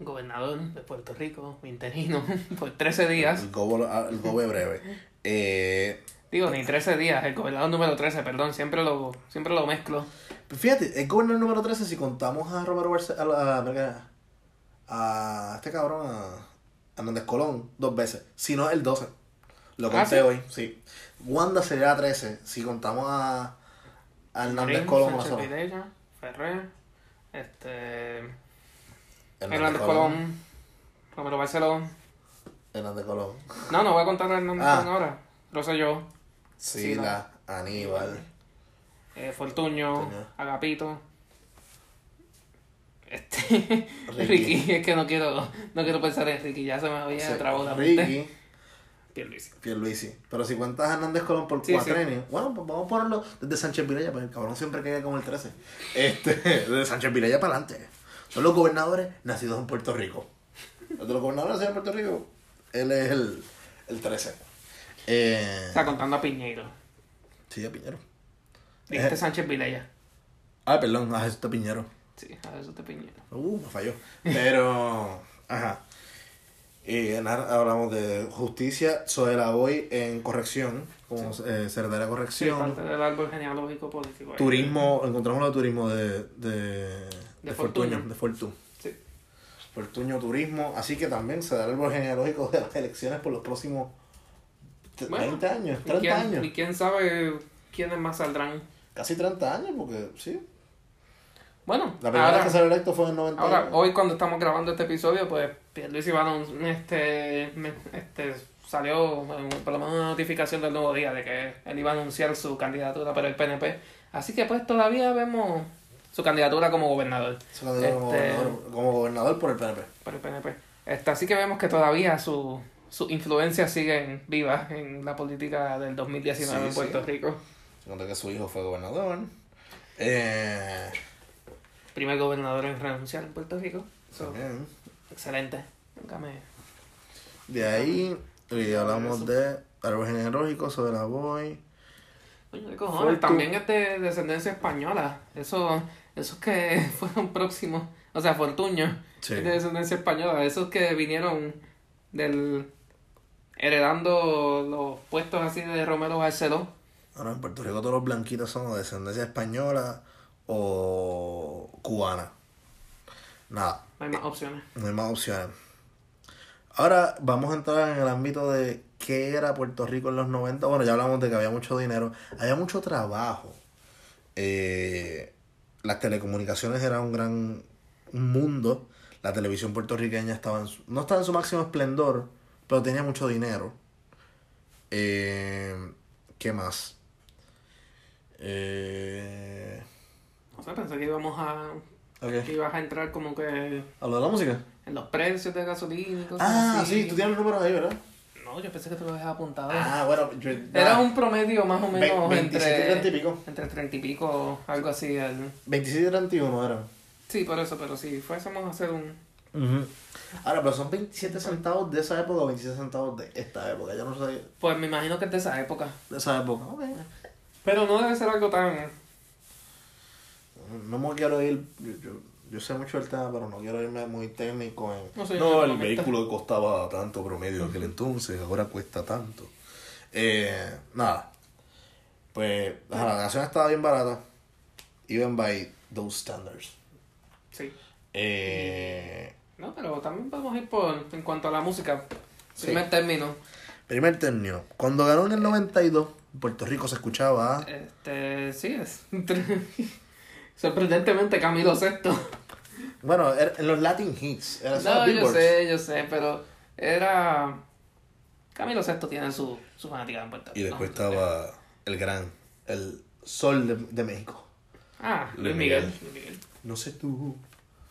Gobernador de Puerto Rico, interino, por 13 días. El gobo, el gobe breve. Eh, Digo, ni 13 días, el gobernador número 13, perdón, siempre lo, siempre lo mezclo. fíjate, el gobernador número 13 si contamos a Romero Barce- a, a este cabrón, a Hernández Colón, dos veces. Si no, el 12. Lo Ah, conté ¿sí? hoy, sí. Wanda sería 13 si contamos a, a Hernández Colón. Videla, Ferrer, este... Hernández Hernández Colón, Romero Barceló. Hernández Colón. No, no voy a contar a Hernández Ah. Colón ahora. Rosselló, Sila, Aníbal. eh, Fortuño, Fortuño. Agapito, Este, Ricky. Ricky. es que no quiero, no quiero pensar en Ricky, ya se me había Sí, trabado. Ricky, Pierluisi. Pierluisi. Pero si cuentas a Hernández Colón por Sí, cuatrenio, bueno, pues vamos a ponerlo desde Sánchez Vilella, pues el cabrón siempre cae como el 13. Este, desde Sánchez Vilella para adelante. Son los gobernadores nacidos en Puerto Rico. Los de los gobernadores nacidos en Puerto Rico, él es el, el 13. Eh, Está contando a Piñeiro. sí, a Piñero. Dijiste Eh. Sánchez Vilella. Ah, perdón, a Jesús de Piñero. Sí, a eso te Piñeiro. Uh, me falló. Pero, ajá. Y nada, hablamos de justicia, sobre la voy en corrección, como eh, secretaria de Sí, corrección. parte del árbol genealógico político. ahí. Turismo, encontramos lo de turismo de, de, de Fortuño. Fortuño, de Fortu. Sí. Fortuño Turismo, así que también se da el árbol genealógico de las elecciones por los próximos Bueno, 20 años, ¿Y 30 quién, años. y quién sabe quiénes más saldrán? Casi 30 años, porque sí. Bueno, La primera vez ahora, que salió electo fue en el 90. ahora, hoy cuando estamos grabando este episodio, pues Pierluisi anun- este, este, salió por lo menos una notificación del nuevo día de que él iba a anunciar su candidatura para el PNP. Así que pues todavía vemos su candidatura como gobernador. Se candidató como, Este- gobernador, como gobernador por el PNP. Por el PNP. Este, así que vemos que todavía su, su influencia sigue viva en la política del 2019 Sí, en Puerto sí. Rico. Cuando que su hijo fue gobernador. Eh, Primer gobernador en renunciar en Puerto Rico. So, excelente. Nunca me... De ahí y hablamos de árbol genealógico, sobre la voy. Coño, qué cojones. También es de descendencia española. Eso, esos que fueron próximos. O sea, Fortuño. Sí. Es de descendencia española. Esos que vinieron del. Heredando los puestos así de Romero Barceló. Ahora en Puerto Rico todos los blanquitos son de descendencia española o cubana. Nada, No hay más opciones. no hay más opciones. Ahora vamos a entrar en el ámbito de qué era Puerto Rico en los 90. Bueno, ya hablamos de que había mucho dinero, había mucho trabajo. Eh, las telecomunicaciones eran un gran un mundo. La televisión puertorriqueña estaba en su- no estaba en su máximo esplendor, pero tenía mucho dinero. Eh, ¿Qué más? Eh, No sé, pensé que íbamos a. ok. que ibas a entrar como que ¿Hablo de la música? en los precios de gasolina y cosas Ah, así. sí, tú tienes los números ahí, ¿verdad? No, yo pensé que te lo habías apuntado. Ah, bueno, yo, Era un promedio más o menos Ve- 27 y 30 y entre. pico. Entre 30 y pico, algo así. el- 27 y 31 eran. Sí, por eso, pero si fuésemos a hacer un. Ahora, pero son 27 centavos de esa época o 27 centavos de esta época. Ya no sé Pues me imagino que es de esa época. de esa época. Pero no debe ser algo tan. No me quiero ir. Yo, yo, yo sé mucho del tema, pero no quiero irme muy técnico en. No sé, no, el vehículo costaba tanto promedio en aquel entonces, ahora cuesta tanto. Eh, nada. Pues ajá, la canción estaba bien barata. Even by those standards. Sí. Eh, No, pero también podemos ir por. En cuanto a la música. Sí. Primer término. primer término. Cuando ganó en el 92, Puerto Rico se escuchaba. Este. Sí, es. Sorprendentemente Camilo Sexto. Bueno, era- en los Latin Hits. Era No, yo sé, yo sé, pero era. Camilo Sexto tiene su, su fanática en Puerto Y Rico. después estaba el gran, el sol de, de México. Ah, Luis Miguel. Miguel. No sé tú.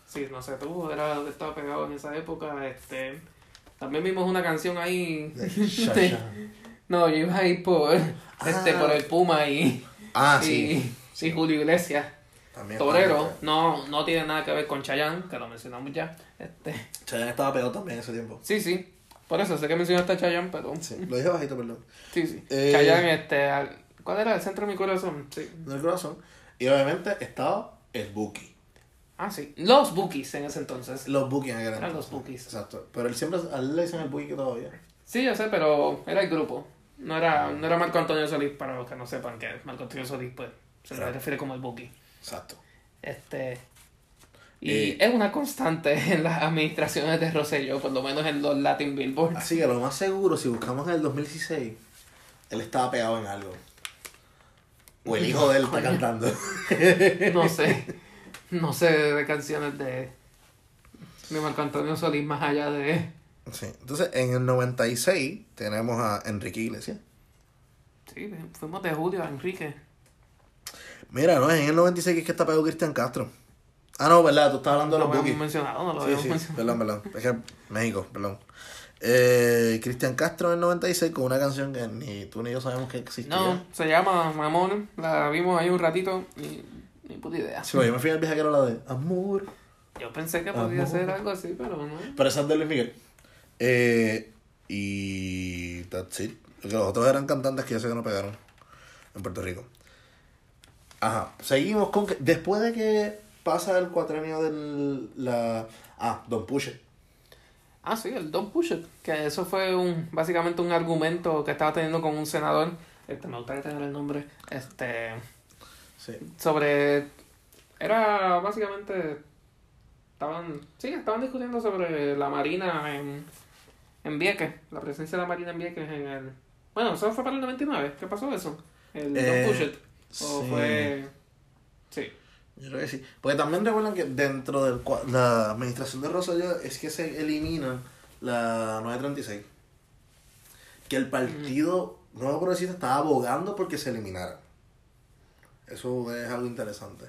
Sí, no sé, tú era, estaba pegado en esa época. Este, también vimos una canción ahí. Shasha. no, yo iba a ir por, este, Ah. por el Puma y, Ah, y, sí. y Julio Iglesias. También Torero, no, no tiene nada que ver con Chayanne, que lo mencionamos ya. Este, Chayanne estaba pegado también en ese tiempo. sí, sí. Por eso sé que mencionaste a Chayanne, pero Sí, lo dije bajito, perdón. sí, sí. Eh. Chayanne, este, al- ¿cuál era el centro de mi corazón? Sí. En el corazón. Y obviamente estaba el Buki. Ah, sí. Los Bookies en ese entonces. Los Buki en aquel Eran entonces. los Bookies. Exacto. Pero él siempre, a él le dicen el Buki todavía. Sí, yo sé, pero era el grupo. No era, no era Marco Antonio Solís, para los que no sepan que Marco Antonio Solís, pues, se le refiere como el Buki. Exacto. Este. Y Eh. es una constante en las administraciones de Rosselló, por lo menos en los Latin Billboards. Así que lo más seguro, si buscamos en el 2016, él estaba pegado en algo. O el hijo de él está cantando. No sé. No sé de canciones de, de Marco Antonio Solís más allá de. Sí. Entonces, en el 96 tenemos a Enrique Iglesias. Sí, fuimos de Julio a Enrique. Mira, no, es en el 96 que es que está pegado Cristian Castro. Ah, no, verdad, tú estás hablando de No los lo bookies. habíamos mencionado, no lo Sí, habíamos sí, mencionado. perdón, perdón. Es que México, perdón. Eh, Cristian Castro en el 96 con una canción que ni tú ni yo sabemos que existía. No, se llama Mamón, la vimos ahí un ratito y ni puta idea. Sí, yo me fui al viaje que era la de Amor. Yo pensé que podía Amor. ser algo así, pero no. Pero esa es de Luis Miguel. Eh, y that's it. Los otros eran cantantes que yo sé que no pegaron en Puerto Rico. Ajá, seguimos con que después de que pasa el cuatrenio del la ah, Don Pusher. Ah, sí, el Don't Push It, que eso fue un básicamente un argumento que estaba teniendo con un senador, este, me gustaría tener el nombre, este, Sí. sobre, era básicamente, estaban, sí, estaban discutiendo sobre la marina en, en Vieques, la presencia de la marina en Vieques en el, bueno, eso fue para el 99, ¿qué pasó eso? El Eh, Don't Push It, o sí. fue, sí, Yo creo que sí. Porque también recuerdan que dentro de la administración de Rosselló es que se elimina la 936. Que el partido Nuevo Progresista estaba abogando porque se eliminara. Eso es algo interesante.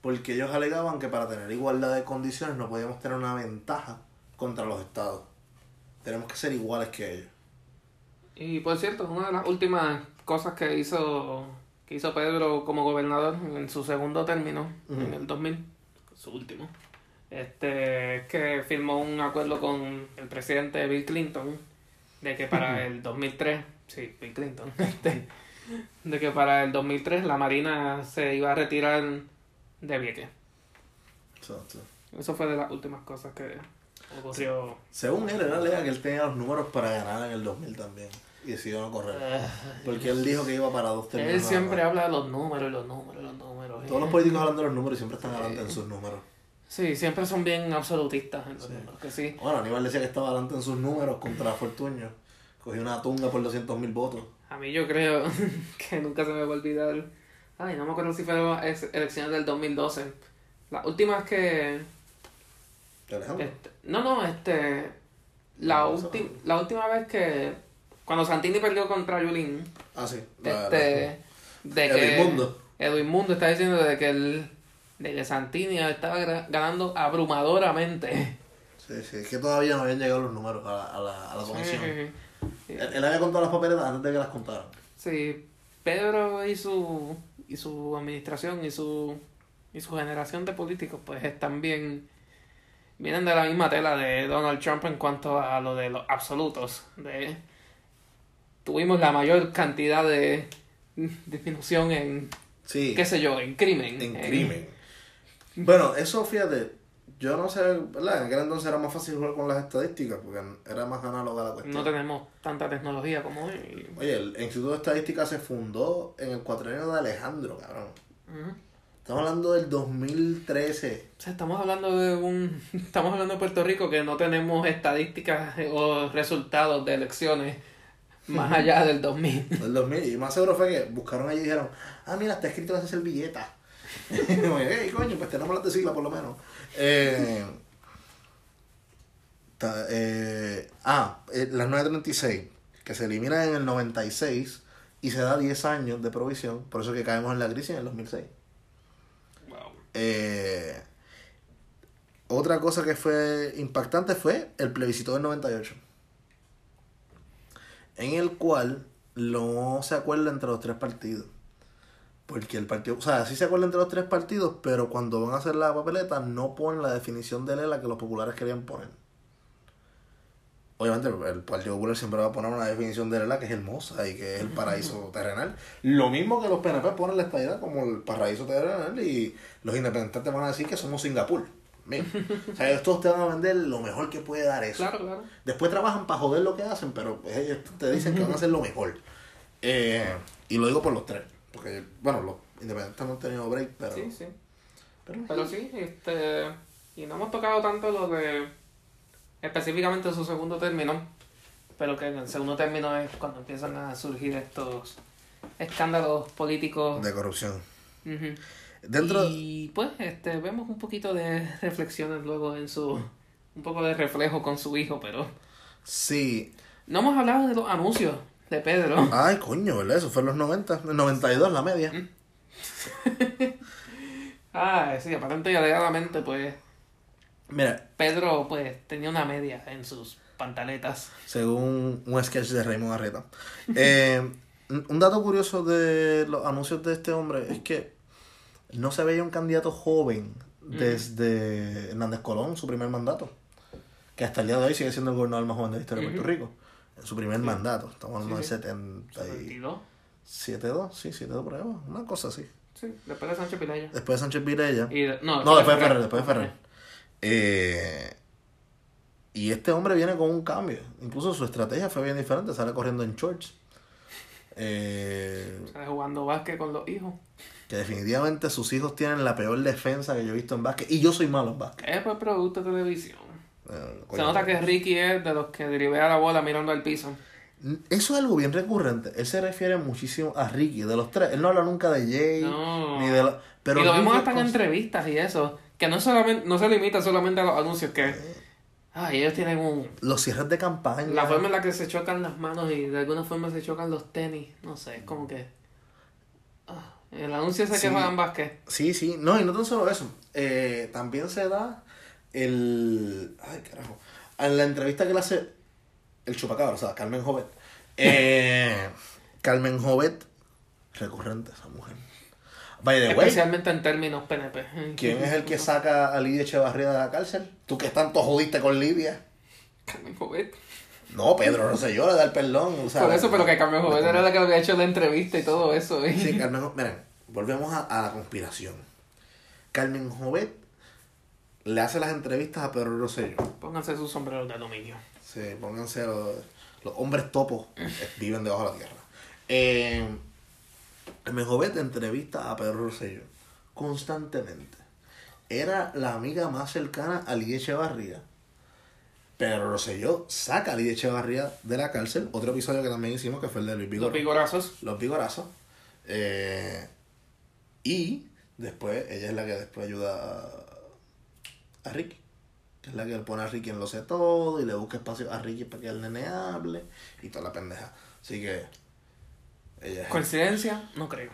Porque ellos alegaban que para tener igualdad de condiciones no podíamos tener una ventaja contra los estados. Tenemos que ser iguales que ellos. Y por cierto, una de las últimas cosas que hizo que hizo Pedro como gobernador en su segundo término, en el 2000, su último, este es que firmó un acuerdo con el presidente Bill Clinton de que para el 2003, sí, Bill Clinton, este, de que para el 2003 la Marina se iba a retirar de Vieques. Exacto. Eso fue de las últimas cosas que ocurrió. Según él, era legal que él tenía los números para ganar en el 2000 también. Y decidió no correr. Porque él dijo que iba para dos términos. Él siempre habla de los números, los números, los números. Todos los políticos hablan de los números y siempre están adelante en sus números. Sí, siempre son bien absolutistas en los Sí. números, que sí. Bueno, Aníbal decía que estaba adelante en sus números contra Fortuño. Cogió una tunga por 200 mil votos. A mí yo creo que nunca se me va a olvidar. Ay, no me acuerdo si fueron elecciones del 2012. Las últimas que... Este, no, no, este... La, eso la última vez que... Cuando Santini perdió contra Yulín, Ah, sí. la- este... De Edwin que... Mundo. Edwin Mundo está diciendo de que el... De que Santini estaba ganando abrumadoramente. Sí, sí. Es que todavía no habían llegado los números a la, a la, a la comisión. Sí, sí. Él, él había contado las papeletas antes de que las contaran. Sí, Pedro y su y su administración y su y su generación de políticos pues están bien vienen de la misma tela de Donald Trump en cuanto a lo de los absolutos de tuvimos la mayor cantidad de disminución en Sí. qué sé yo en crimen En crimen. Bueno, eso fíjate, yo no sé, ¿verdad? En aquel entonces era más fácil jugar con las estadísticas porque era más análoga la cuestión. no tenemos tanta tecnología como hoy Oye, el Instituto de Estadística se fundó en el cuatrenio de Alejandro, cabrón. Ujú. Estamos hablando del 2013. O sea, estamos hablando de un estamos hablando de Puerto Rico que no tenemos estadísticas o resultados de elecciones más allá del 2000. Del 2000. Y más seguro fue que buscaron allí y dijeron, ah, mira, está escrito en esa servilleta. y yo, "Ey, coño, pues tenemos las de sigla por lo menos. Eh, ta- eh, ah, eh, las 936, que se eliminan en el 96 y se da 10 años de provisión. Por eso que caemos en la crisis en el 2006. Wow. Eh, otra cosa que fue impactante fue el plebiscito del 98. En el cual no se acuerda entre los tres partidos. Porque el partido, o sea, sí se acuerda entre los tres partidos, pero cuando van a hacer la papeleta no ponen la definición de Lela que los populares querían poner. Obviamente el Partido Popular siempre va a poner una definición de Lela que es hermosa y que es el paraíso terrenal. Lo mismo que los PNP ponen la estadidad como el paraíso terrenal y los independientes van a decir que somos Singapur. Mira. O sea, ellos todos te van a vender lo mejor que puede dar eso. Claro, claro. Después trabajan para joder lo que hacen, pero ellos te dicen que van a hacer lo mejor. Eh, y lo digo por los tres. Porque, bueno, los independientes no han tenido break, pero. Sí, sí. pero- Pero sí, este. Y no hemos tocado tanto lo de. Específicamente su segundo término. Pero que en el segundo término es cuando empiezan a surgir estos escándalos políticos. De corrupción. Dentro. Y pues, este, vemos un poquito de reflexiones luego en su. Un poco de reflejo con su hijo, pero. Sí. No hemos hablado de los anuncios de Pedro. Ay, coño, ¿verdad? Eso fue en los 90. En 92, la media. Ah, sí, aparente y alegadamente, pues, Mira, Pedro, pues, tenía una media en sus pantaletas. según un sketch de Raymond Arreta. Eh, un un dato curioso de los anuncios de este hombre es que no se veía un candidato joven desde Hernández Colón, su primer mandato. Que hasta el día de hoy sigue siendo el gobernador más joven de la historia de Puerto Rico. En su primer mandato. Estamos hablando Sí, sí. de 77, 72. 2, sí, 7-2 por ahí, una cosa así. Sí, después de Sánchez Pilaya. Después de Sánchez Vilella. Y de- no, No, después de Ferrer, después de Ferrer. Eh, y este hombre viene con un cambio. Incluso su estrategia fue bien diferente. Sale corriendo en shorts. Eh, Sale jugando básquet con los hijos. que definitivamente sus hijos tienen la peor defensa que yo he visto en básquet. Y yo soy malo en básquet. Es pues producto de televisión. Eh, Se nota que Ricky es de los que drivea la bola mirando al piso. Eso es algo bien recurrente. Él se refiere muchísimo a Ricky, de los tres. Él no habla nunca de Jay, No. ni de los... Pero y lo vemos hasta en entrevistas y eso. Que no solamente no se limita solamente a los anuncios que... Ay, ellos tienen un... Los cierres de campaña. La forma en la que se chocan las manos y de alguna forma se chocan los tenis. No sé, es como que... Ah, el anuncio ese Sí. que juegan básquet. Sí, sí, no, y no tan solo eso. Eh, también se da el. Ay, carajo. En la entrevista que le hace el chupacabra, o sea, Carmen Jovet. Eh, Carmen Jovet, recurrente esa mujer. By the way, Especialmente en términos PNP. ¿quién es el que saca a Lidia Echevarría de la cárcel? Tú que tanto jodiste con Lidia. Carmen Jovet. No, Pedro, no sé yo, le da el perdón. o sea, Por eso, pero que Carmen Jovet era la que había hecho la entrevista y todo eso. ¿eh? Sí, Carmen Jo- Miren, volvemos a, a la conspiración. Carmen Jovet le hace las entrevistas a Pedro Rosselló. Pónganse sus sombreros de aluminio. Sí, pónganse los, los hombres topos viven debajo de la tierra. Eh, Carmen Jovet entrevista a Pedro Rosselló constantemente. Era la amiga más cercana a Lidia Echevarría. Pedro Rosselló saca a Lidia Echevarría de la cárcel. Otro episodio que también hicimos que fue el de Luis Los Vigor. vigorazos. Los vigorazos. Eh, y después, ella es la que después ayuda a, Ricky. Que es la que le pone a Ricky en lo sé todo y le busca espacio a Ricky para que el nene hable y toda la pendeja. Así que ella es ¿Coincidencia? No creo.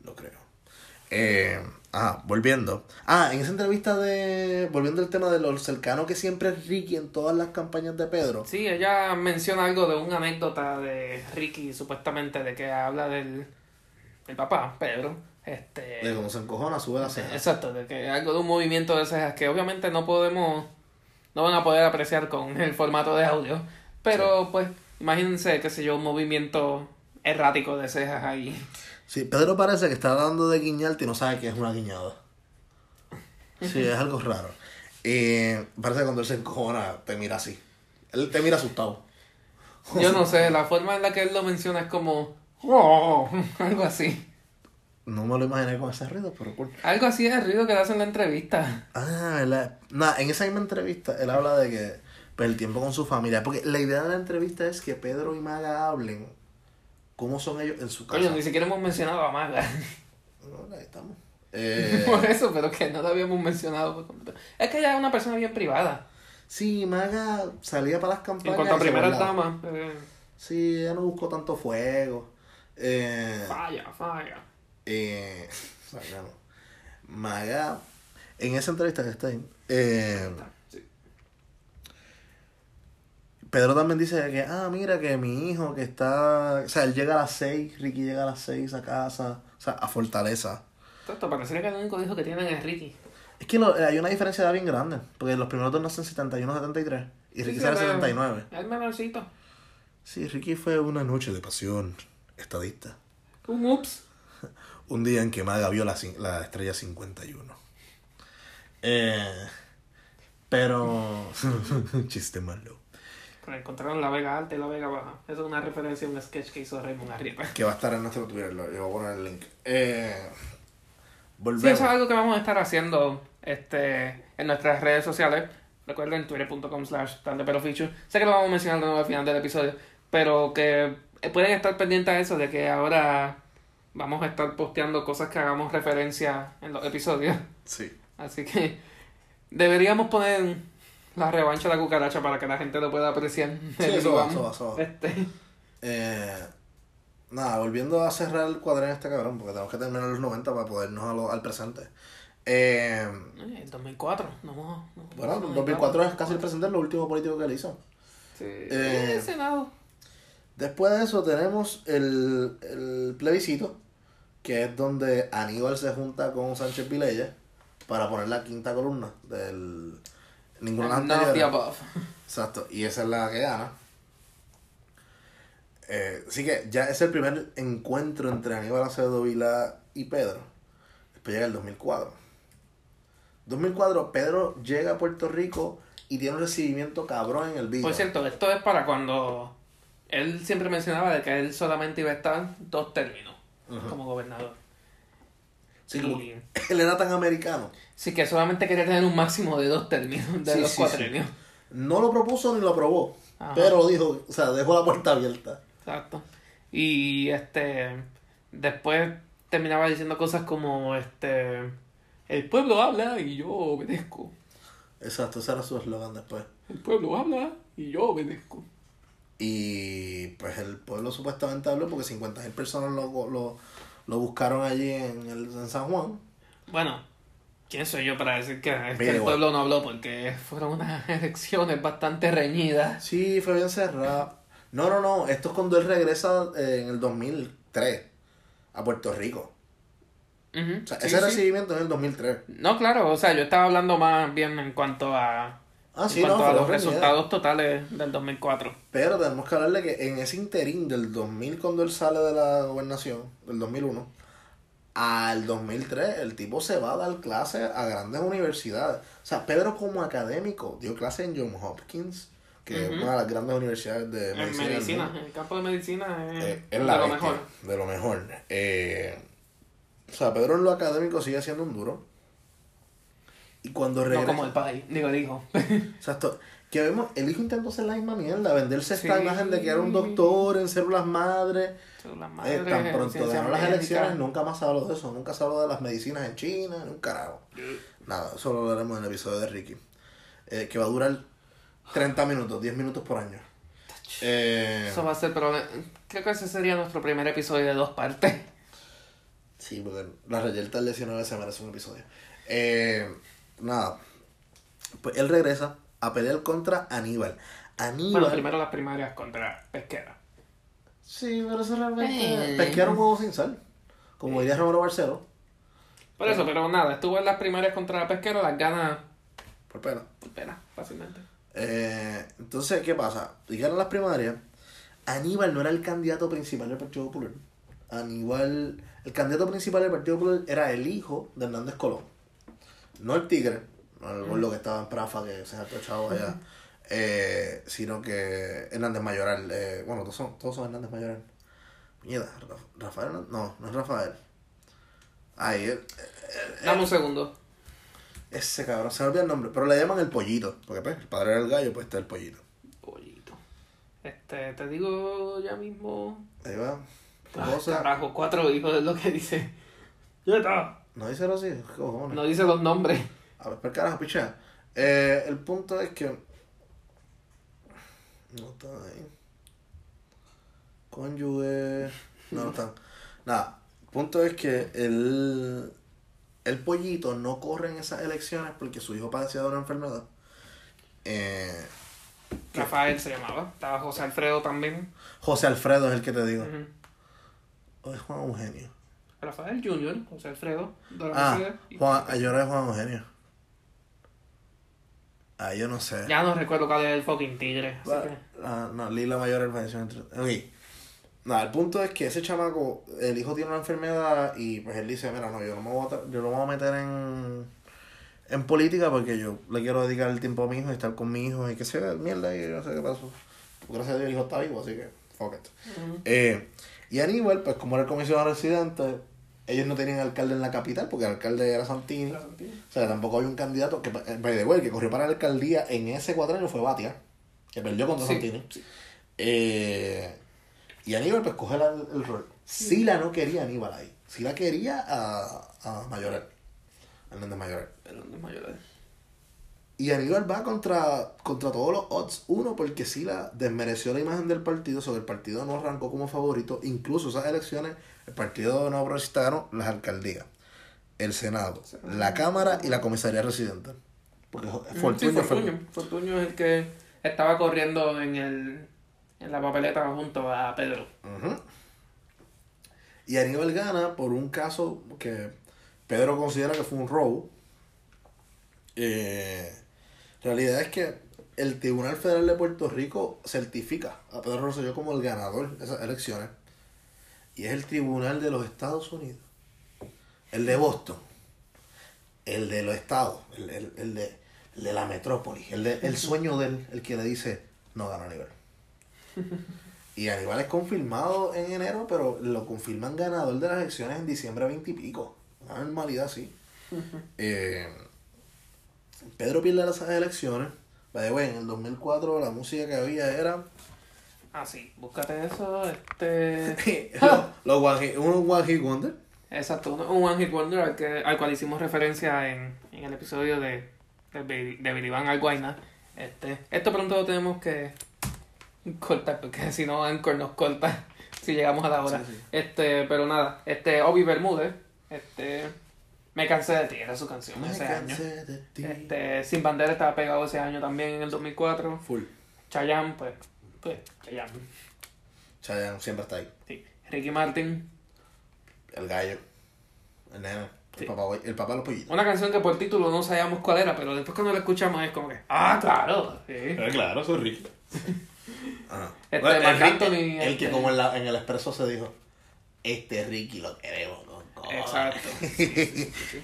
no creo. Eh, ah, volviendo. Ah, en esa entrevista de. Volviendo al tema de lo cercano que siempre es Ricky en todas las campañas de Pedro. Sí, ella menciona algo de una anécdota de Ricky, supuestamente, de que habla del, del papá, Pedro. Este, De cómo se encojona, sube la ceja. Exacto, de que algo de un movimiento de cejas que obviamente no podemos, no van a poder apreciar con el formato de audio, pero pues imagínense, qué sé yo, un movimiento errático de cejas ahí. Sí, Pedro parece que está dando de guiñarte y no sabe que es una guiñada. Sí, es algo raro. Eh, parece que cuando él se encojona, te mira así. Él te mira asustado. Yo no sé, la forma en la que él lo menciona es como, "Oh", algo así. No me lo imaginé con ese ruido, pero cool. Algo así es el ruido que le hacen en la entrevista. Ah, ¿verdad? Nada, en esa misma entrevista él habla de que pues, el tiempo con su familia. Porque la idea de la entrevista es que Pedro y Maga hablen cómo son ellos en su casa. Coño, ni siquiera hemos mencionado a Maga. No, ahí estamos. Eh, Por eso, pero que no lo habíamos mencionado. Es que ella es una persona bien privada. sí, Maga salía para las En campañas. cuanto a guardaba. damas, eh, Sí, ella no buscó tanto fuego. Eh, falla, falla. Eh. Maga, en esa entrevista que está ahí, eh, Sí. Pedro también dice que, ah, mira que mi hijo que está, o sea, él llega a las 6, Ricky llega a las 6 a casa, o sea, a Fortaleza. Esto parecería que el único hijo que tienen es Ricky. Es que lo- hay una diferencia de edad bien grande, porque los primeros dos nacen 71, 73, y Ricky Sí, sí, 79. Es menorcito. Sí, Ricky fue una noche de pasión, estadista. Un ups. Un día en que Maga vio la, la estrella 51. Eh, pero. Chiste malo. Pero encontraron la Vega Alta y la Vega Baja. Eso es una referencia a un sketch que hizo Raymond Arrieta. Que va a estar en nuestro Twitter, lo- yo voy a poner el link. Eh, Sí, volvemos. eso es algo que vamos a estar haciendo este, en nuestras redes sociales. Recuerden twitter.com slash feature. Sé que lo vamos a mencionar de nuevo al final del episodio. Pero que eh, pueden estar pendientes a eso de que ahora vamos a estar posteando cosas que hagamos referencia en los episodios. Sí. Así que deberíamos poner la revancha de la cucaracha para que la gente lo pueda apreciar. Sí, eso va, eso va, eso va. Este, Eh, nada, volviendo a cerrar el cuadrón este cabrón, porque tenemos que terminar los 90 para podernos a lo- al presente. Eh, Eh, El 2004. No, no, no, bueno, no, 2004 es casi el presente, lo último político que él hizo. Sí. Eh, Eh, Senado. Después de eso tenemos el, el plebiscito, que es donde Aníbal se junta con Sánchez Vilella para poner la quinta columna del... Ninguna de. Exacto, y esa es la que gana. Eh, así que ya es el primer encuentro entre Aníbal Acevedo Vila y Pedro. Después llega el 2004. 2004, Pedro llega a Puerto Rico y tiene un recibimiento cabrón en el video. Por cierto, esto es para cuando él siempre mencionaba de que él solamente iba a estar dos términos como gobernador. Sí, y- él era tan americano. Sí, que solamente quería tener un máximo de dos términos, de Sí, dos sí, cuatrenios. No lo propuso ni lo aprobó. Ajá. Pero dijo, o sea, dejó la puerta abierta. Exacto. Y este después terminaba diciendo cosas como este el pueblo habla y yo obedezco. Exacto, ese era su eslogan después. El pueblo habla y yo obedezco. Y pues el pueblo supuestamente habló porque 50.000 personas lo, lo, lo buscaron allí en, el, en San Juan. Bueno, ¿quién soy yo para decir que, el igual. pueblo no habló? Porque fueron unas elecciones bastante reñidas. Sí, fue bien cerrado. No, no, no. Esto es cuando él regresa eh, en el 2003 a Puerto Rico. Ujú, O sea, sí, ese sí. recibimiento es en el 2003. No, claro, o sea, yo estaba hablando más bien en cuanto a, Ah, sí, en no, a los resultados totales del 2004. Pero tenemos que hablarle que en ese interín del 2000 cuando él sale de la gobernación, del 2001, al 2003 el tipo se va a dar clases a grandes universidades. O sea, Pedro como académico dio clases en Johns Hopkins, que es una de las grandes universidades de En medicina. del medicina, en el campo de medicina es, Eh, es de la lo bestia, mejor. De lo mejor. Eh, o sea, Pedro en lo académico sigue siendo un duro. Y cuando No regresa... como el país, digo el hijo. Exacto. Que vemos, el hijo intentó hacer la misma mierda, venderse esta Sí. imagen de que era un doctor en células madres. Son las Eh, madres, tan pronto ganó las elecciones, nunca más se habló de eso. Nunca se habló de las medicinas en China, ni un carajo. Nada, eso lo hablaremos en el episodio de Ricky. Eh, que va a durar 30 minutos, 10 minutos por año. Eh, Eso va a ser, pero creo que ese sería nuestro primer episodio de dos partes. sí, porque la reyerta del 19 se merece un episodio. Eh, nada, pues él regresa a pelear contra Aníbal. Aníbal. Bueno, primero las primarias contra Pesquera. Sí, pero eso realmente. Eh. Pesquear un huevo sin sal. Como diría Romero Barcelo. Por eso, pero nada, estuvo en las primarias contra Pesquera, las gana Por pena. por pena, fácilmente. Eh, entonces, ¿qué pasa? Llegaron las primarias. Aníbal no era el candidato principal del Partido Popular. Aníbal. El candidato principal del Partido Popular era el hijo de Hernández Colón. No el tigre, no el gordo que estaba en Prafa, que se ha echado allá. eh, sino que Hernández Mayoral. eh, bueno, todos son, todos son Hernández Mayoral. Mierda, Ra- Rafael. No, no es Rafael. Ay, él- Dame un segundo. ese cabrón, se me olvida el nombre, pero le llaman el pollito, porque pues el padre era el gallo, pues está el pollito. Pollito. Este, te digo ya mismo. Ahí va. ¿Qué Ay, cosa? carajo, cuatro hijos es lo que dice. Ya está. No dice así, ¿qué cojones? No dice los nombres. A ver, pero carajo, picha. Eh, el punto es que. No está ahí. Cónyuge. No, no están. Nada. El punto es que el. El pollito no corre en esas elecciones porque su hijo padecía de una enfermedad. Eh. Rafael se llamaba. Estaba José Alfredo también. José Alfredo es el que te digo. O es Juan Eugenio. Rafael Junior, José Alfredo. de la Ah, Mercedes, y- Juan, yo era de Juan Eugenio. Ah, yo no sé. Ya no recuerdo cuál es el fucking tigre. así La- que- la- no, Lila Mayor es falleció entre. Ok. Nada, el punto es que ese chamaco, el hijo tiene una enfermedad y pues él dice, mira, no, yo no me voy a, yo no me voy a meter en, en política porque yo le quiero dedicar el tiempo a mi hijo y estar con mi hijo y que sea mierda y no sé qué pasó. Gracias a Dios el hijo está vivo, así que fuck it. Eh, y Aníbal, pues como era el comisionado residente, ellos no tenían alcalde en la capital porque el alcalde era Santini. O sea, tampoco había un candidato que, eh, by the way, que corrió para la alcaldía en ese cuatrienio fue Batia, que perdió contra Sí, Santini. sí. Eh, y Aníbal pues coge la- el rol. Sila no quería a Aníbal ahí. Sila quería a, a Mayoral. Hernández Mayoral. Pero no es mayor. Y Aníbal va contra, contra todos los odds. Uno, porque Sila desmereció la imagen del partido, sobre el partido no arrancó como favorito. Incluso esas elecciones, el partido no progresista ganó las alcaldías. el Senado, la Cámara y la Comisaría Residente. Porque Fortuño, Sí, fue- Fortuño. Fortuño es el que estaba corriendo en el en la papeleta junto a Pedro. Ujú. Y Aníbal gana por un caso que Pedro considera que fue un robo. Eh, realidad es que el Tribunal Federal de Puerto Rico certifica a Pedro Rosselló como el ganador de esas elecciones. Y es el Tribunal de los Estados Unidos. El de Boston. El de los estados. El, el- el de, el de la metrópoli. El, de, el sueño del el que le dice no gana Aníbal. Y Aníbal es confirmado en enero, pero lo confirman ganador de las elecciones en diciembre 20 y pico. Una normalidad así. Eh, Pedro pierde las elecciones. By the way, en el 2004 la música que había era Ah, sí, búscate eso. Este. los, one hit, un one hit wonder. Exacto, un- One Hit Wonder al, que, al cual hicimos referencia en, en el episodio de, de, de Billy Van Alguaina. Este, esto pronto lo tenemos que cortar porque si no Anchor nos corta si llegamos a la hora. Sí, sí. Este, pero nada, este Obi Bermúdez, este Me cansé de ti, era su canción Me ese año. cansé de ti. Este, Sin Bandera estaba pegado ese año también en el 2004. Full. Chayanne, pues, pues, Chayanne. Chayanne siempre está ahí. Sí. Ricky Martin, El gallo. El nene. Sí. El, papá, el papá de los pollitos. Una canción que por título no sabíamos cuál era, pero después cuando la escuchamos es como que, ah, claro, sí. Eh, claro, soy Ricky. Ajá. Este, Bueno, Marc el, Ricky- Anthony, el este- que como en, la- en el expreso se dijo, este Ricky lo queremos cojones. Exacto.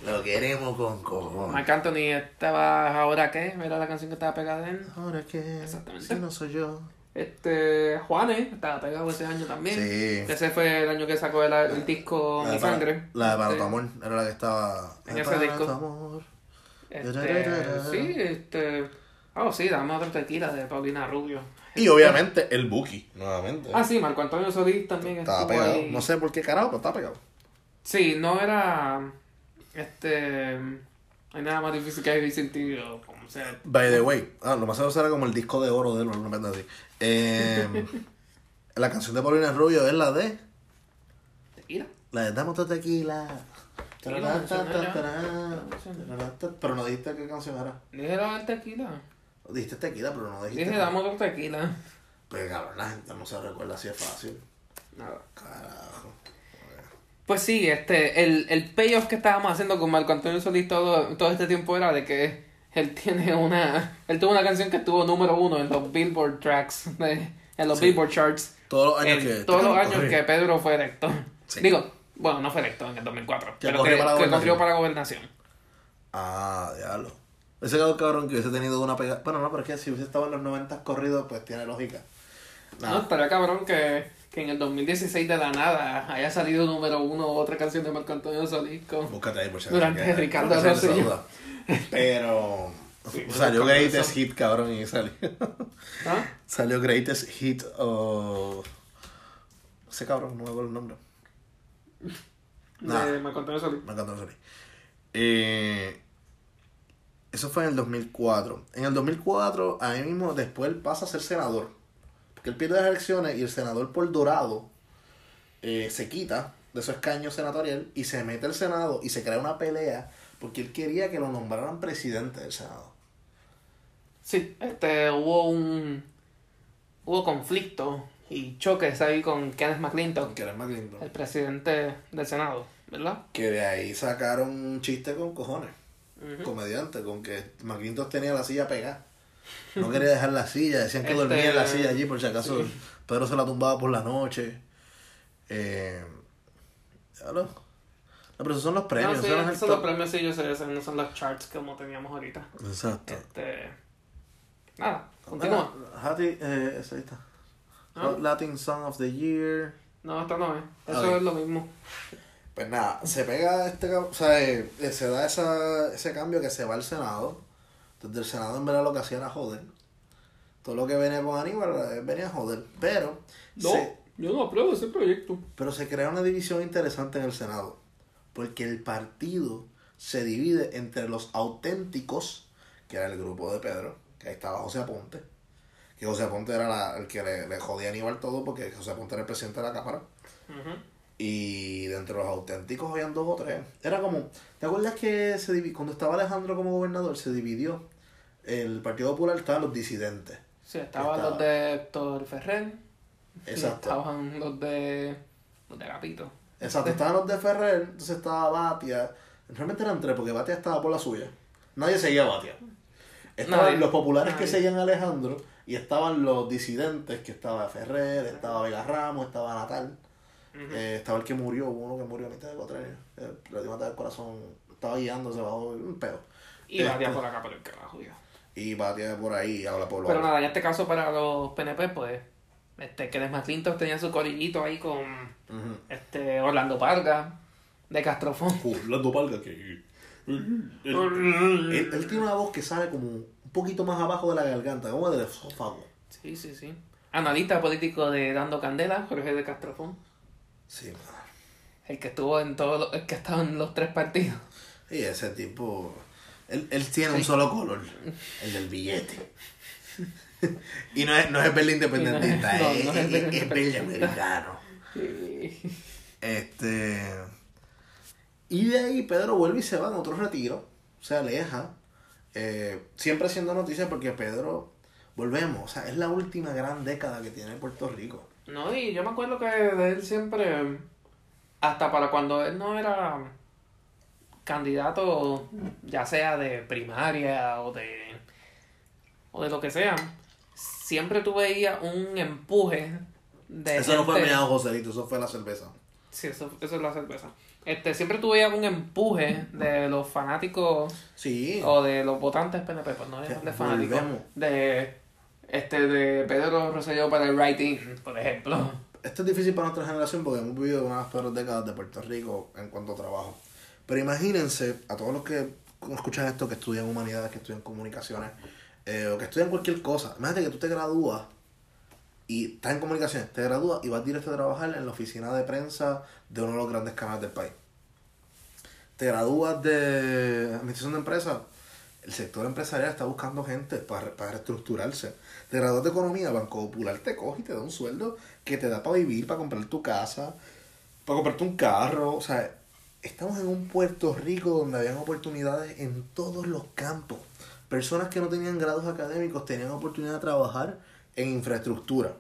lo queremos con cojones. Marc Anthony estaba, ¿ahora qué? Era la canción que estaba pegada de él. Ahora que Exactamente. si no soy yo. Este, Juanes estaba pegado ese año también. Sí. Ese fue el año que sacó el, el disco La Mi para- Sangre. La de Para Sí. tu amor era la que estaba. En ese Para disco. tu amor. Este, sí, este. Oh, sí, dame otra tequila de Paulina Rubio. Y obviamente el Buki, nuevamente. Ah, sí, Marco Antonio Solís también estaba pegado. ahí. No sé por qué carajo, pero estaba pegado. Sí, no era. Este. No hay nada más difícil que vivir sin ti, o como sea. By the way, ah, lo más seguro será como el disco de oro de él, o una mierda así. Eh, la canción de Paulina Rubio es la de. Tequila. La de Dame tu tequila. Pero no dijiste qué canción era. Dije la tequila. Dijiste tequila, pero no dijiste. Dije, dame otra tequila. Pues cabrón, la gente no se recuerda así es fácil. Nada. Carajo. Pues sí, este, el, el payoff que estábamos haciendo con Marco Antonio Solís todo, todo este tiempo era de que él tiene una. Él tuvo una canción que estuvo número uno en los Billboard Tracks, de- en los Sí. Billboard Charts. Todos los años que. todos los años que Pedro fue electo. Sí. Digo, bueno, no fue electo en el 2004, Que pero corrió que, para la que gobernación. corrió para gobernación. Ah, diablo. Ese cabrón, cabrón que hubiese tenido una pega. Bueno, no, pero es que si hubiese estado en los 90 corridos, pues tiene lógica. No, estaría cabrón que, que en el 2016 de la nada haya salido número uno otra canción de Marco Antonio Solís con... Búscate ahí por si Durante que- Ricardo Rosselló. Pero. Sí, salió con Greatest. Hit, cabrón, y salió. ¿Ah? salió Greatest Hit o. Ese cabrón, no me acuerdo el nombre. De Marco Antonio Solís. Me encantó salir. Eh, eso fue en el 2004. En el 2004, ahí mismo, después él pasa a ser senador. Porque él pierde las elecciones y el senador por Dorado eh, se quita de su escaño senatorial y se mete al Senado y se crea una pelea porque él quería que lo nombraran presidente del Senado. Sí, este, hubo un... Hubo conflicto y choques ahí con Kenneth McClintock, Que era McClinton. el presidente del Senado, ¿verdad? Que de ahí sacaron un chiste con cojones. Comediante, con que McClintock tenía la silla pegada. No quería dejar la silla, decían que Este- dormía en la silla allí por si acaso Sí. Pedro se la tumbaba por la noche. Eh, No, pero esos son los premios. no, sí, esos son los premios, sí, yo sé, esos no son los charts como teníamos ahorita. Exacto. Este... Nada, continúa. Ah, Hati- eh, ahí está. ¿Ah? Latin Song of the Year. No, esto no es. Eso Ok. es lo mismo. Pues nada, se pega este o sea, eh, eh, se da esa, ese cambio que se va al Senado. Desde el Senado en verdad lo que hacía era joder. Todo lo que venía con Aníbal eh, venía a joder. Pero se, yo no apruebo ese proyecto. pero se crea una división interesante en el Senado. Porque el partido se divide entre los auténticos, que era el grupo de Pedro, que ahí estaba José Aponte. Que José Aponte era la- el que le, le jodía a Aníbal todo porque José Aponte era el presidente de la Cámara. Ujú. Y dentro de los auténticos habían dos o tres. Era como, ¿te acuerdas que se divi- cuando estaba Alejandro como gobernador se dividió? El Partido Popular estaban los disidentes. Sí, estaban Estaba. los de Héctor Ferrer. y Exacto. Estaban los de. los de Gapito. Exacto, estaban los de Ferrer, entonces estaba Batia. Realmente eran tres, porque Batia estaba por la suya. Nadie seguía a Batia. Estaban Nadie. los populares que seguían a Alejandro y estaban los disidentes, que estaba Ferrer, estaba Vega Ramos, estaba Natal. eh, estaba el que murió, uno que murió a mitad de cuatrenio. Eh, Le dio matar el corazón, estaba guiándose bajo un pedo. Y Batia Este. por acá por el carajo, ya. Y Batia por ahí, habla por lo Pero nada, en este caso para los PNP, pues. Este, que McClintock tenía su corillito ahí con este Orlando Parga, de Castrofón. Orlando Palga que... él, él tiene una voz que sale como un poquito más abajo de la garganta, como del esófago. Sí, sí, sí. Analista político de Dando Candela, Jorge de Castrofón. Sí, man. El que estuvo en todos los, el que estaba en los tres partidos. Y ese tipo, él, él tiene un solo color, el del billete. y no es, no es verde independentista, no es- es, no, no es es- verde es verde americano. Este. Y de ahí Pedro vuelve y se va en otro retiro, se aleja, eh, siempre haciendo noticias porque Pedro, volvemos, o sea, es la última gran década que tiene Puerto Rico. No, y yo me acuerdo que de él siempre, hasta para cuando él no era candidato, ya sea de primaria o de, o de lo que sea, siempre tú veías un empuje de Eso no fue meado Joselito, eso fue la cerveza. Sí, eso, eso es la cerveza. Este, siempre veías un empuje de los fanáticos Sí. o de los votantes PNP, pues no de fanáticos, de este de Pedro Rosselló para el writing, por ejemplo. Esto es difícil para nuestra generación porque hemos vivido una de las peores décadas de Puerto Rico en cuanto a trabajo. Pero imagínense a todos los que escuchan esto, que estudian humanidades, que estudian comunicaciones, eh, o que estudian cualquier cosa. Imagínate que tú te gradúas y estás en comunicaciones, te gradúas y vas directo a trabajar en la oficina de prensa de uno de los grandes canales del país. Te gradúas de administración de empresas, el sector empresarial está buscando gente para, para reestructurarse. Te gradúas de economía, Banco Popular te coge y te da un sueldo que te da para vivir, para comprar tu casa, para comprarte un carro. O sea, estamos en un Puerto Rico donde habían oportunidades en todos los campos. Personas que no tenían grados académicos tenían oportunidad de trabajar en infraestructura.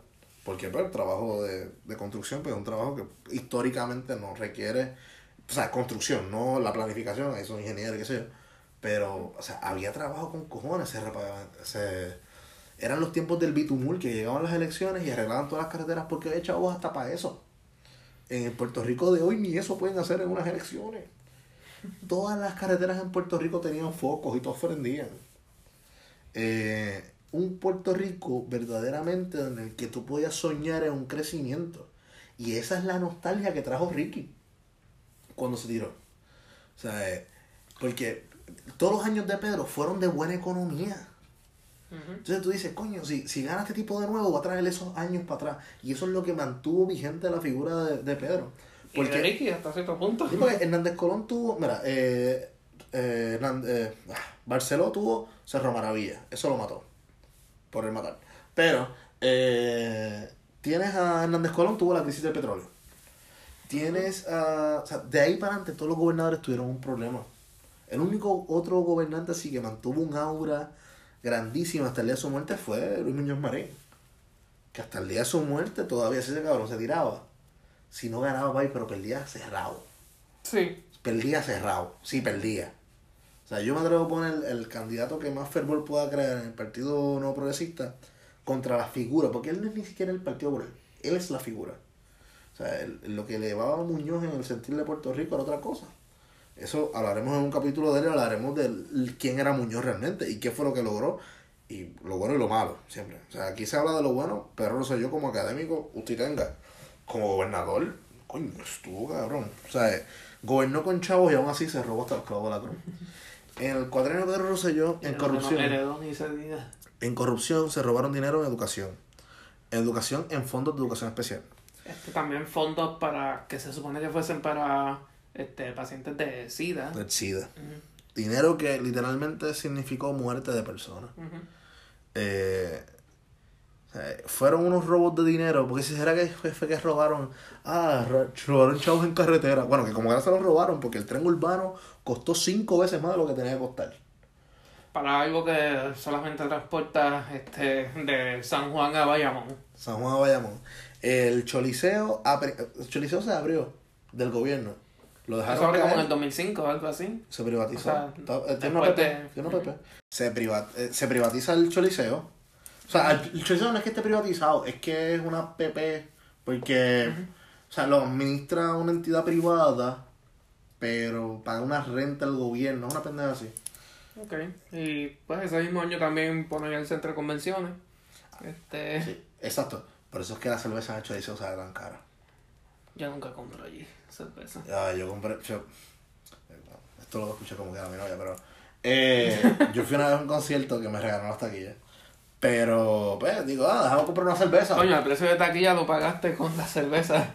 Porque pues, el trabajo de, de construcción pues, es un trabajo que históricamente no requiere, o sea, construcción, no la planificación, ahí son ingenieros, qué sé yo. Pero, o sea, había trabajo con cojones, se repagaban, se, eran los tiempos del bitumul que llegaban las elecciones y arreglaban todas las carreteras porque había chavos hasta para eso. En el Puerto Rico de hoy ni eso pueden hacer en unas elecciones. Todas las carreteras en Puerto Rico tenían focos y todos prendían. Eh, un Puerto Rico verdaderamente en el que tú podías soñar en un crecimiento. Y esa es la nostalgia que trajo Ricky cuando se tiró. O sea, eh, porque todos los años de Pedro fueron de buena economía. Entonces tú dices, coño, si, si gana este tipo de nuevo, va a traer esos años para atrás. Y eso es lo que mantuvo vigente la figura de, de Pedro. Y de Porque, Ricky hasta cierto punto. sí, porque Hernández Colón tuvo, mira, eh, eh, eh, ah, Barceló tuvo Cerro Maravilla. Eso lo mató. Por el matar. Pero, eh, tienes a Hernández Colón, tuvo la crisis del petróleo. Tienes a. O sea, de ahí para adelante todos los gobernadores tuvieron un problema. El único otro gobernante así que mantuvo un aura grandísima hasta el día de su muerte fue Luis Muñoz Marín. Que hasta el día de su muerte todavía ese cabrón se tiraba. Si no ganaba, bye, pero perdía cerrado. Sí. Perdía cerrado. Sí, perdía. O sea, yo me atrevo a poner el, el candidato que más fervor pueda crear en el Partido No Progresista contra la figura, porque él no es ni siquiera el Partido por él. Él es la figura. O sea, el- lo que elevaba a Muñoz en el sentir de Puerto Rico era otra cosa. Eso hablaremos en un capítulo de él, hablaremos de quién era Muñoz realmente y qué fue lo que logró. Y lo bueno y lo malo, siempre. O sea, aquí se habla de lo bueno, pero no sé yo como académico, usted tenga. Como gobernador, coño, estuvo cabrón. O sea, gobernó con chavos y aún así se robó hasta el clavo de la cruz. En el cuadrenio de Rosselló, en corrupción. No. En corrupción se robaron dinero en educación. En educación, en fondos de educación especial. Este, también fondos para que se supone que fuesen para este pacientes de SIDA. Del SIDA. Dinero que literalmente significó muerte de personas. Eh, Eh, fueron unos robos de dinero, porque si será que fue que robaron, ah, ro- robaron chavos en carretera. Bueno, que como que se los robaron, porque el tren urbano costó cinco veces más de lo que tenía que costar. Para algo que solamente transporta este, de San Juan a Bayamón. San Juan de Bayamón. El Choliseo, el Choliseo se abrió del gobierno. Lo dejaron como en el 2005 o algo así. se privatizó. o sea, eh, PP, de- tiene una PP. Se, priva- eh, se privatiza el Choliseo. O sea, el, el Choliseo no es que esté privatizado, es que es una PP, porque, o sea, lo administra una entidad privada, pero paga una renta al gobierno, es una pendeja así. Ok. Y pues ese mismo año también ponen el centro de convenciones. Este, Sí, exacto. Por eso es que la cerveza en el Choliseo sale tan cara. Yo nunca compro allí cerveza. Ah, yo compré. yo- esto lo escuché como que era mi novia, pero. eh, yo fui una vez a un concierto que me regalaron las taquillas. Pero, pues, digo, ah, déjame comprar una cerveza. Coño, el precio de taquilla lo pagaste con la cerveza.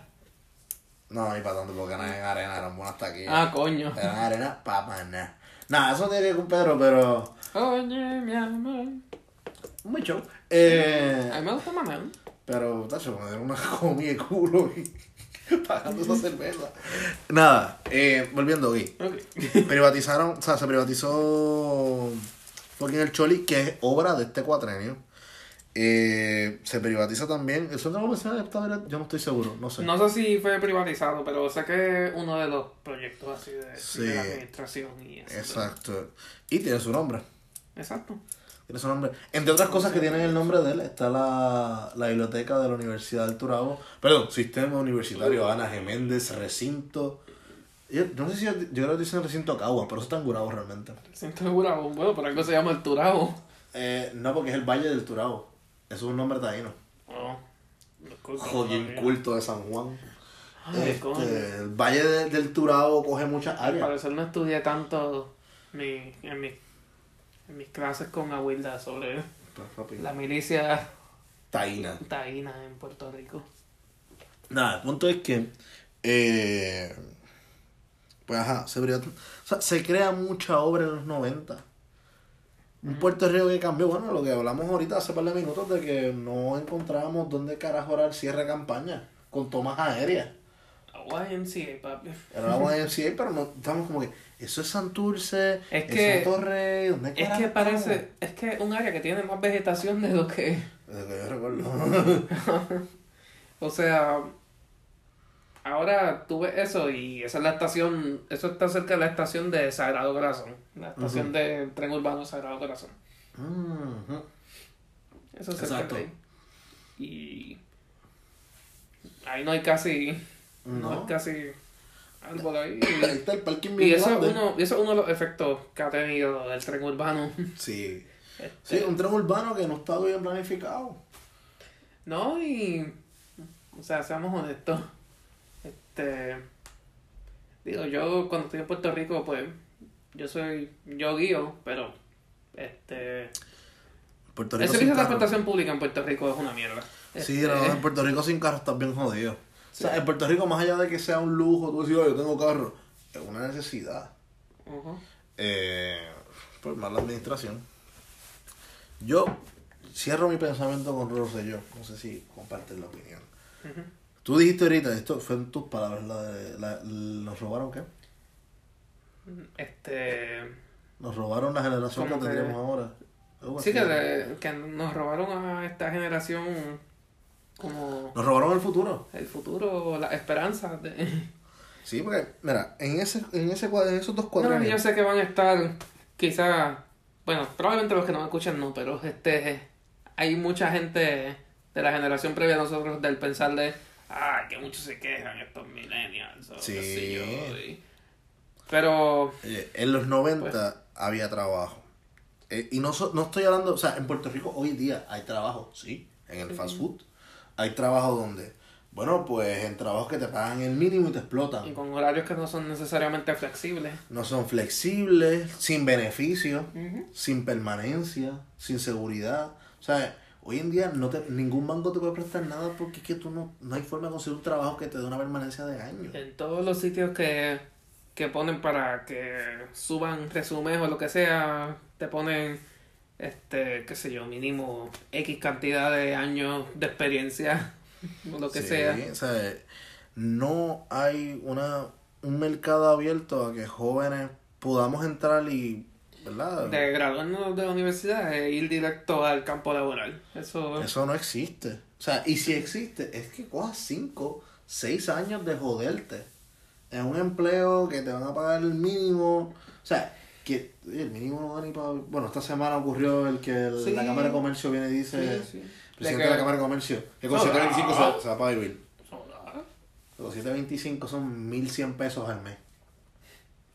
No, y para tanto, porque eran en arena, eran buenas taquillas. Ah, coño. Eran en arena, pa' nada. Nada, eso tiene que ver con Pedro, pero. Oye, mi amor. Muy show. Eh, A mí me gusta Manuel. pero, tacho, me dieron una comida de culo y. pagando esa cerveza. Nada, eh, volviendo aquí. Ok. privatizaron, o sea, se privatizó fucking el Choli, que es obra de este cuatrenio. Eh, se privatiza también. ¿El centro comercial está abierto? Yo no estoy seguro, no sé. No sé si fue privatizado, pero sé que es uno de los proyectos así de, Sí. de la administración y eso. Exacto. Y tiene su nombre. Exacto. Tiene su nombre. Entre otras cosas que tienen el nombre de él, está la, la biblioteca de la Universidad del Turabo. Perdón, Sistema Universitario Ana Geméndez, recinto. Yo, yo no sé si yo, yo creo que dicen recinto Cagua, pero eso está en Gurabo realmente. Siento que Burabo, bueno, por algo se llama el Turabo. Eh, no, porque es el Valle del Turabo. Eso es un nombre taíno. Oh, todavía. culto de San Juan. Ay, Este, el Valle de- del Turabo coge muchas áreas. parecer no estudié tanto mi, en, mi, en mis clases con Aguilda sobre la milicia Taína. taína en Puerto Rico. Nada, el punto es que. eh, pues ajá, se, o sea, se crea mucha obra en los 90. Un Puerto Rico que cambió, bueno, lo que hablamos ahorita hace par de minutos de que no encontrábamos dónde carajo era el cierre de campaña con tomas aéreas. YMCA, papi. Era la YMCA, pero no, estamos como que, eso es Santurce, Es eso que- es Torrey, ¿dónde Es que estamos? parece, es que un área que tiene más vegetación de lo que, De que yo recuerdo. o sea, ahora tú ves eso y esa es la estación, eso está cerca de la estación de Sagrado Corazón, la estación Ujú. del tren urbano Sagrado Corazón. Ujú. Eso es cerca Exacto. de ahí. Y ahí no hay casi, no, hay casi árbol ahí. Ahí está el parking bien Y eso es, uno, eso es uno de los efectos que ha tenido el tren urbano. Sí. Este, Sí, un tren urbano que no está bien planificado. No, y. O sea, seamos honestos. Este. Digo, yo cuando estoy en Puerto Rico, pues. Yo soy. Yo guío, pero. Este. Puerto El Rico servicio sin de transportación pública en Puerto Rico es una mierda. Sí, Este, no, en Puerto Rico sin carro estás bien jodido. O sea, en Puerto Rico, más allá de que sea un lujo, tú decís, "Oh, yo tengo carro, es una necesidad. ujú. Eh, por mala administración. Yo cierro mi pensamiento con Rosselló. No sé si compartes la opinión. Tú dijiste ahorita, esto fue en tus palabras, la de, la- ¿nos robaron qué? Este. Nos robaron la generación que tendríamos ahora. Sí, que, que nos robaron a esta generación como Nos robaron el futuro. el futuro, las esperanzas de... Sí, porque, mira, en ese, en ese en esos dos No, cuadros. yo sé que van a estar, quizás, bueno, probablemente los que no me escuchan no, pero este, hay mucha gente de la generación previa a nosotros del pensar de, ah, que muchos se quejan estos millennials, o Sí. yo, y- Pero, en los 90 Pues. había trabajo. Eh, y no, so- no estoy hablando, o sea, en Puerto Rico hoy día hay trabajo, sí, en el fast food. Hay trabajo donde, bueno, pues en trabajos que te pagan el mínimo y te y explotan. con horarios que no son necesariamente flexibles. No son flexibles, sin beneficio, sin permanencia, sin seguridad. O sea, hoy en día no te, ningún banco te puede prestar nada porque es que tú no, no hay forma de conseguir un trabajo que te dé una permanencia de años. En todos los sitios que, que ponen para que suban resúmenes o lo que sea, te ponen este, qué sé yo, mínimo X cantidad de años de experiencia, o lo que Sí, sea. o sea, no hay una un mercado abierto a que jóvenes podamos entrar y, ¿verdad? De graduarnos de la universidad e ir directo al campo laboral. Eso, Eso no existe. O sea, y si existe, es que cojas 5, 6 años de joderte en un empleo que te van a pagar el mínimo. O sea, que el mínimo no da ni para. Bueno, esta semana ocurrió el que el- Sí. la Cámara de Comercio viene y dice. Sí, sí. Presidente De la Cámara de Comercio, que con No, 725 no. se, se va para vivir. Hola. Los 725 son 1100 pesos al mes.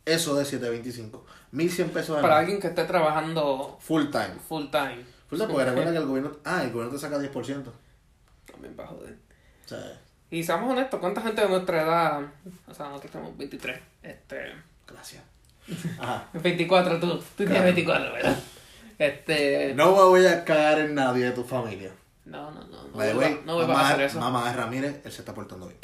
Eso de 725. 1100 pesos al Para mes. alguien que esté trabajando Full time. full time. Full time, porque recuerda que el gobierno. Ah, el gobierno te saca 10%. También para joder. O sea, Y seamos honestos, ¿cuánta gente de nuestra edad, o sea, nosotros tenemos 23, este, gracias. Ajá. 24 tú, tú tienes Claro. 24, ¿verdad? Este, No me voy a cagar en nadie de tu familia. no, no, no, no, By voy, way, a- no voy a mamá, hacer eso. mamá de Ramírez, él se está portando bien.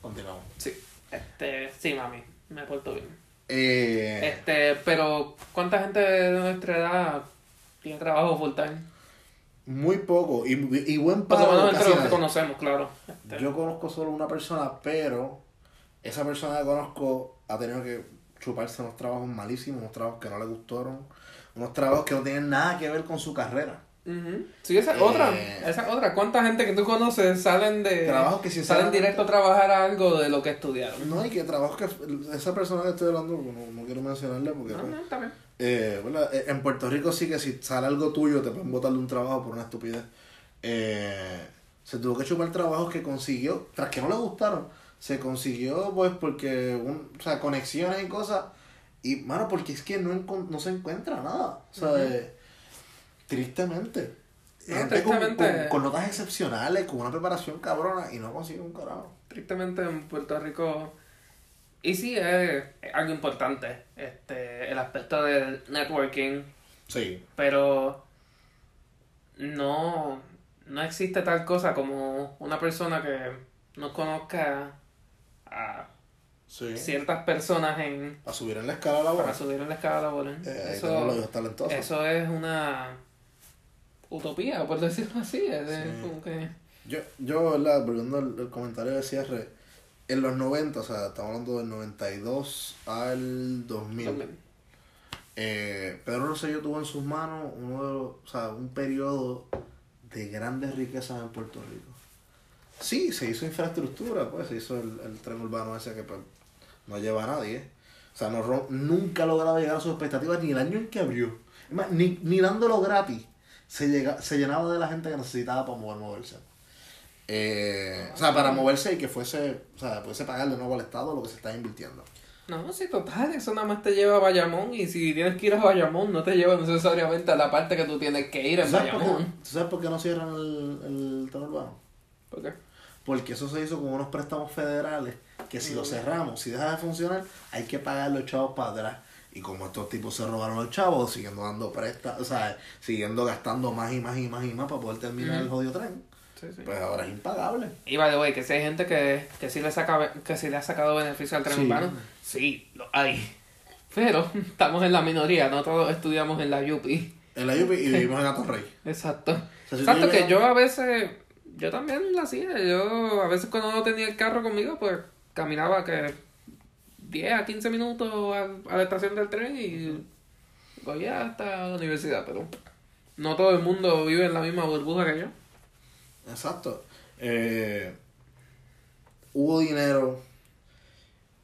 Continuamos. Sí, este, sí, mami, me porto bien. Eh, Este, pero ¿cuánta gente de nuestra edad tiene trabajo full time? muy poco. Y, y buen Por lo pago. menos entre que conocemos, claro. Este, Yo conozco solo una persona, pero esa persona que conozco ha tenido que chuparse unos trabajos malísimos, unos trabajos que no le gustaron, unos trabajos que no tienen nada que ver con su carrera. Ujú. Sí, esa es Eh, otra. Esa es otra. ¿Cuánta gente que tú conoces salen de. Trabajos que salen directo a trabajar a algo de lo que estudiaron? No, y que trabajos que esa persona que estoy hablando, no, no quiero mencionarle porque No, pues, no, está bien. Eh, ¿verdad? Eh, En Puerto Rico sí que si sale algo tuyo te pueden botar de un trabajo por una estupidez. Eh, se tuvo que chupar trabajos que consiguió, tras que no le gustaron, se consiguió pues porque, un, o sea, conexiones y cosas. Y, mano, porque es que no, no se encuentra nada. O sea, eh, tristemente. No, Gente con- tristemente. Con, con notas excepcionales, con una preparación cabrona y no consigue un carajo. Tristemente en Puerto Rico. Y sí, es, es algo importante. Este, el aspecto del networking. Sí. Pero. No. No existe tal cosa como una persona que no conozca a Sí. ciertas personas en A subir en la escala laboral. para subir en la escala laboral. Eh, eso, eso es una utopía, por decirlo así. Es Sí. como que... Yo, yo ¿verdad? volviendo al, al comentario de cierre, en los 90, o sea, estamos hablando del 92 al 2000, eh, Pedro Rosselló tuvo en sus manos uno de los- o sea, un periodo de grandes riquezas en Puerto Rico. Sí, se hizo infraestructura, pues se hizo el, el tren urbano ese que pues, no lleva a nadie. O sea, no, nunca ha logrado llegar a sus expectativas ni el año en que abrió. Es más, ni, ni dándolo gratis se, llega, se llenaba de la gente que necesitaba para mover, moverse. Eh, o sea, para moverse y que fuese, o sea, pudiese pagar de nuevo al Estado lo que se está invirtiendo. No, sí, total, eso nada más te lleva a Bayamón y si tienes que ir a Bayamón no te lleva necesariamente a la parte que tú tienes que ir ¿Tú en sabes, por qué, Bayamón. tú sabes por qué no cierran el, el tren urbano? ¿Por qué? Porque eso se hizo con unos préstamos federales que si lo cerramos, si deja de funcionar, hay que pagar los chavos para atrás. Y como estos tipos se robaron los chavos, siguiendo dando préstamos, o sea, siguiendo gastando más y más y más y más para poder terminar el jodido tren, Sí, sí. pues ahora es impagable. Y by the way, que si hay gente que, que, sí le saca, que sí le ha sacado beneficio al tren Sí. urbano, sí, lo hay. Pero estamos en la minoría, no todos estudiamos en la UPI. En la UP y vivimos en Atorrey. Exacto. sea, si tú Exacto, que yo a veces, yo también lo hacía. Yo a veces cuando no tenía el carro conmigo, pues caminaba que 10 a 15 minutos a, a la estación del tren y cogía hasta la universidad. Pero no todo el mundo vive en la misma burbuja que yo. Exacto. Eh, hubo dinero,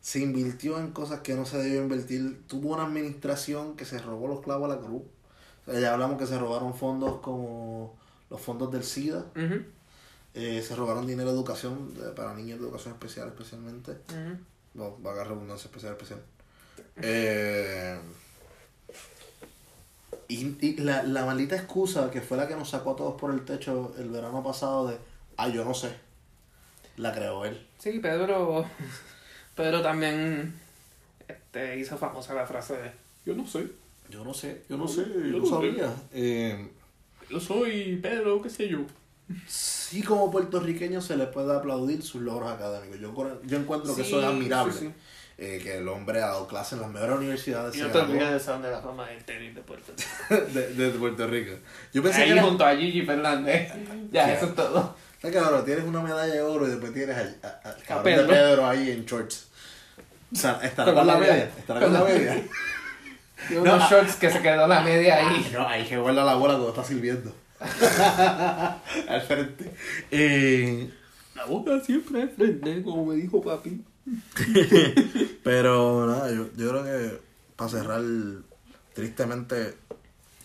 se invirtió en cosas que no se debió invertir, tuvo una administración que se robó los clavos a la cruz. O sea, ya hablamos que se robaron fondos como los fondos del SIDA, Ujú, eh, se robaron dinero de educación de- para niños de educación especial especialmente. ujú. No, va a agarrar redundancia especial especial. Eh, y y la, la maldita excusa que fue la que nos sacó a todos por el techo el verano pasado de, ah, yo no sé, la creó él. Sí, Pedro, Pedro también este, hizo famosa la frase de Yo no sé. Yo no sé, yo no sé, yo no sabía. Eh, Yo soy Pedro, qué sé yo. Sí como puertorriqueño se le puede aplaudir sus logros académicos. Yo, yo encuentro que eso es admirable. sí, sí. Eh, que el hombre ha dado clases en las mejores universidades. Y se no te graduó. olvides de San de la fama del tenis de Puerto Rico. de, de Puerto Rico. Yo pensé Ahí que era... junto a Gigi Fernández. Ya, eso es todo. Está cabrón, tienes una medalla de oro y después tienes al cabrón Pedro. de Pedro ahí en shorts. O sea, estará Con la media. Estará con la media. Unos shorts que se quedó la media ahí. No, ahí que guarda la bola cuando está sirviendo. al frente. Eh, La boca siempre al frente, como me dijo papi. pero nada, yo, yo creo que para cerrar, tristemente,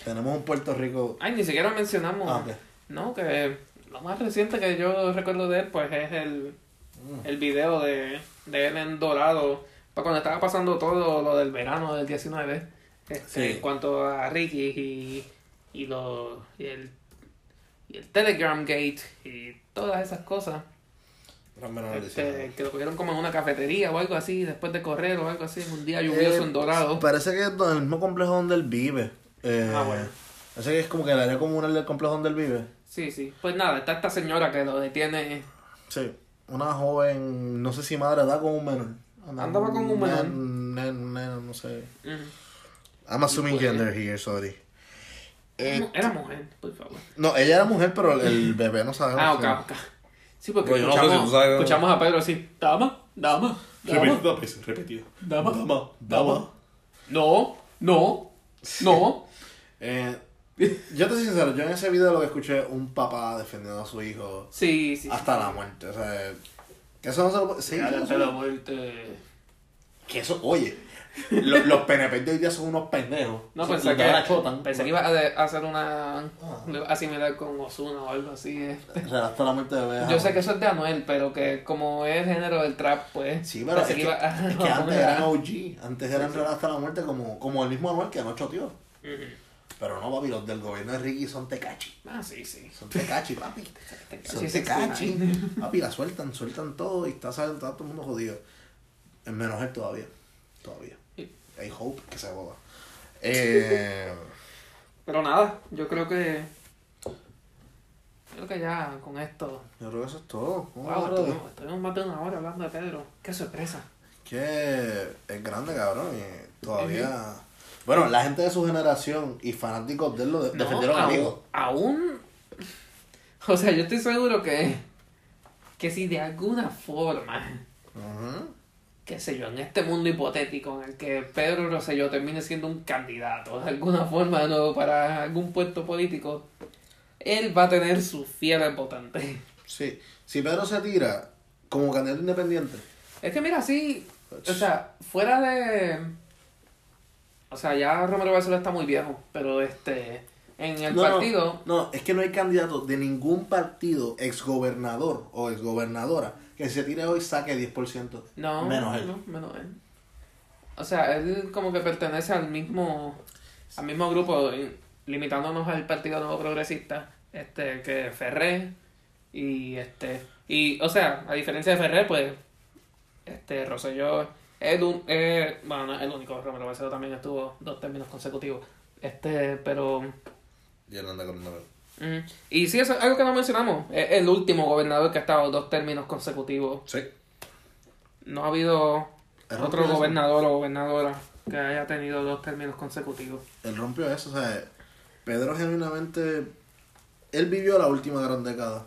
tenemos un Puerto Rico. Ay, ni siquiera mencionamos. Ah. No, que lo más reciente que yo recuerdo de él, pues es el, el video de, de él en Dorado. Para cuando estaba pasando todo lo del verano del 19. Este, Sí. En cuanto a Ricky y, y, lo, y, el, y el Telegram Gate y todas esas cosas. Gran menor Este, que lo cogieron como en una cafetería o algo así, después de correr o algo así, un día lluvioso Eh, en Dorado. Parece que es el mismo complejo donde él vive. Eh, Ah, bueno. Parece que es como que el área comunal del complejo donde él vive. Sí, sí. Pues nada, está esta señora que lo detiene. Sí. Una joven, no sé si madre edad con un menor. Andaba con un menor. Nen- nen- nen- no sé. Ujú. I'm assuming Puede. gender here, sorry. Eh, Era mujer, por favor. no, ella era mujer, pero el, bebé no sabemos. Ah, ok, si- ok. Sí, porque Pues yo no sé escuchamos, si sabes- escuchamos a Pedro así, dama, dama, dama, pues, repetida. Dama. Dama. Dama. no, no, no. Eh, yo te soy sincero, yo en ese video lo que escuché un papá defendiendo a su hijo Sí, sí. hasta la muerte. O sea, que eso no se lo puede. Sí, eso- pego muerte. que eso, oye, lo- los PNP de hoy día son unos pendejos. No, pensé los que, ahora chotan. pensé que iba a, de- a hacer una, Ah. asimilar con Ozuna o algo así. sea, hasta la muerte de bebé. Yo sé que eso es de Anuel, pero que como es género del trap, pues. Sí, pero es que, iba a- es que antes eran a- OG, antes eran real hasta la muerte como, como el mismo Anuel que no choteó. Ujú. Pero no, papi, los del gobierno de Ricky son tecachi. Ah, sí, sí. Son tecachi, papi. Son Sí, sí, tecachi. sí. Papi, la sueltan, sueltan todo y está, está todo el mundo jodido. Es menos él todavía. Todavía. Hay hope que se boda. Eh, Pero nada, yo creo que. Creo que ya con esto. yo creo que eso es todo. Wow, estuvimos, estuvimos más de una hora hablando de Pedro. Qué sorpresa. que es grande, cabrón. Y todavía. Bueno, la gente de su generación y fanáticos de él lo de- No, defendieron a aún. O sea, yo estoy seguro que. Que si de alguna forma. Ujú. Qué sé yo, en este mundo hipotético en el que Pedro Rosselló termine siendo un candidato de alguna forma de nuevo para algún puesto político, él va a tener sus fieles votantes. Sí. Si Pedro se tira como candidato independiente. Es que mira, sí, o sea, fuera de... O sea, ya Romero Barceló está muy viejo, pero este... En el No, no, partido... No, es que no hay candidato de ningún partido, exgobernador o exgobernadora, que se tire hoy saque 10%. No, Menos él. no, menos él. O sea, él como que pertenece al mismo al mismo grupo, limitándonos al Partido Nuevo Progresista, este, que Ferrer y este y o sea, a diferencia de Ferrer, pues este Rosselló es un- eh, bueno, no es el único, Romero Barceló también estuvo dos términos consecutivos. Este, pero Y él y sí, eso es algo que no mencionamos, es el último gobernador que ha estado dos términos consecutivos. Sí. No ha habido otro eso. gobernador o gobernadora que haya tenido dos términos consecutivos. Él rompió eso, o sea, Pedro genuinamente, él vivió la última gran década.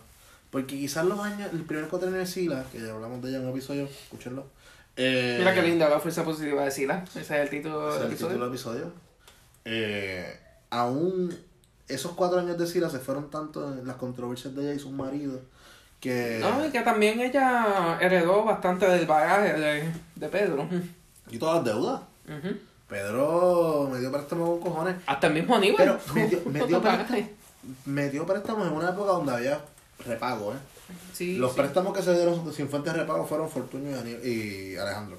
Porque quizás los años, el primer cuatrenio de Sila, que ya hablamos de ella en un episodio, escúchenlo. Eh, Mira qué linda la fuerza positiva de Sila. Ese es el título ese es del el título episodio. del episodio. Eh, aún esos cuatro años de Sila se fueron tanto en las controversias de ella y su marido que... No, y que también ella heredó bastante del bagaje de, de Pedro. Y todas las deudas. Pedro me dio préstamos con cojones. Hasta el mismo Aníbal. Pero me dio, me dio dio en una época donde había repago, ¿eh? Sí, Los sí. préstamos que se dieron sin fuentes de repago fueron Fortunio y Alejandro.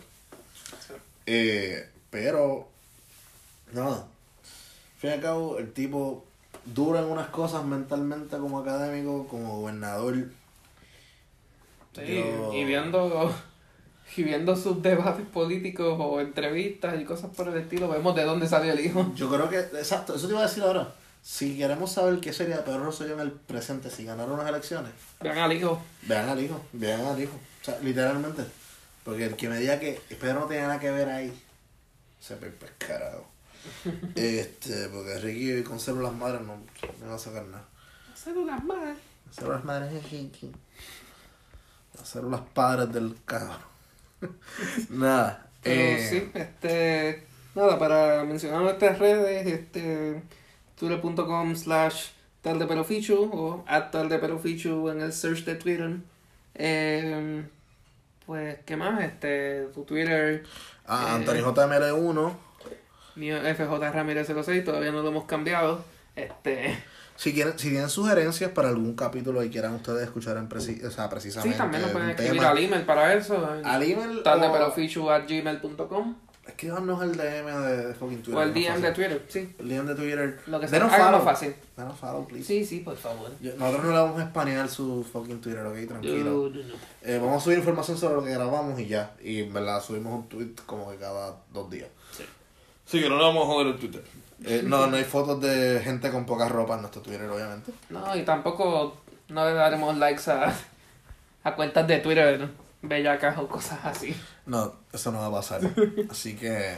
Eh, pero, nada. Al fin y al cabo, el tipo dura en unas cosas mentalmente como académico, como gobernador. Sí, Yo- y viendo y viendo sus debates políticos o entrevistas y cosas por el estilo, vemos de dónde salió el hijo. Yo creo que, exacto, eso te iba a decir ahora. Si queremos saber qué sería Pedro Rosselló en el presente si ganara unas elecciones, Vean al hijo. vean al hijo, vean al hijo. O sea, literalmente. Porque el que me diga que Pedro no tiene nada que ver ahí, se ve pescarado. Este, porque Ricky con células madres no, no va a sacar nada. Células más. Células madres es Ricky. Las células padres del cabrón. nada. Pero eh, sí, este. Nada, para mencionar nuestras redes, este. Twitter.com slash tal de pelofichu o at tal de pelofichu en el search de Twitter. Eh, pues, ¿qué más? Este, tu Twitter, Ah, eh, Anthony JML1. Mío FJ Ramírez 06, todavía no lo hemos cambiado. Este. Si, quieren, si tienen sugerencias para algún capítulo y quieran ustedes escuchar en preci- o sea, precisamente Sí, también nos pueden escribir tema, al email para eso. en al email tal de o- pelofichu at gmail.com escríbanos el DM de, de fucking Twitter. o el DM de. Twitter, sí. El DM de Twitter. Lo que sea, Denos follow. fácil. Denos follow, please. Sí, sí, por favor. Yo- nosotros no le vamos a espanear su fucking Twitter, ok, tranquilo. Yo- yo no. Eh, vamos a subir información sobre lo que grabamos y ya. Y en verdad subimos un tweet como que cada dos días. Sí. Que no le vamos a joder el Twitter. Eh, no, no hay fotos de gente con poca ropa en nuestro Twitter, obviamente. No, y tampoco no le daremos likes a, a cuentas de Twitter bellacas o cosas así. No, eso no va a pasar. Así que.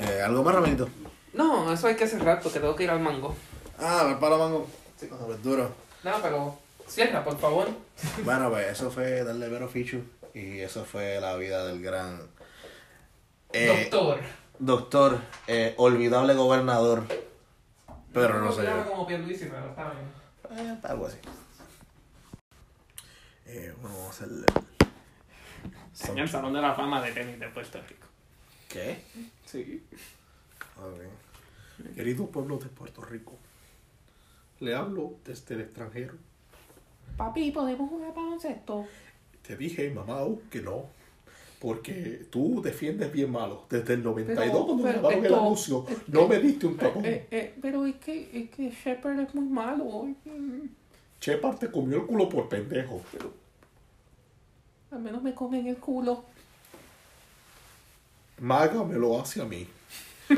Eh, ¿Algo más, Ramonito? No, eso hay que cerrar porque tengo que ir al mango. Ah, ver para mango. Sí, con el duro. No, pero cierra, por favor. Bueno, pues eso fue darle Vero Fichu. Y eso fue la vida del gran. eh, Doctor. Doctor, eh, olvidable gobernador. Pedro No se Rosselló. llama como Pierluisi, pero está bien. Eh, algo así. Eh, bueno, vamos a hacerle. En el Salón de la Fama de Tenis de Puerto Rico. ¿Qué? Sí. Ok. Querido pueblo de Puerto Rico, le hablo desde el extranjero. Papi, ¿podemos jugar baloncesto? Te dije, mamá, que no. Porque tú defiendes bien malo. Desde el 92, Pero- cuando pero grabaron el esto- anuncio, eh, no eh, me diste un tapón. Eh, eh, pero es que, es que Shepard es muy malo. Mm, Shepard te comió el culo por pendejo. Al menos me comen el culo. Maga me lo hace a mí.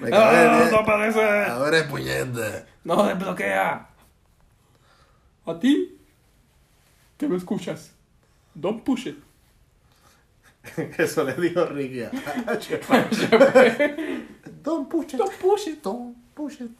Me bien. aparece. A ver, el puñete. No desbloquea. ¿A ti? ¿Qué me escuchas? Don't push it. Eso le dijo Ricky a. Don't push it. Don't push it. Don't push it.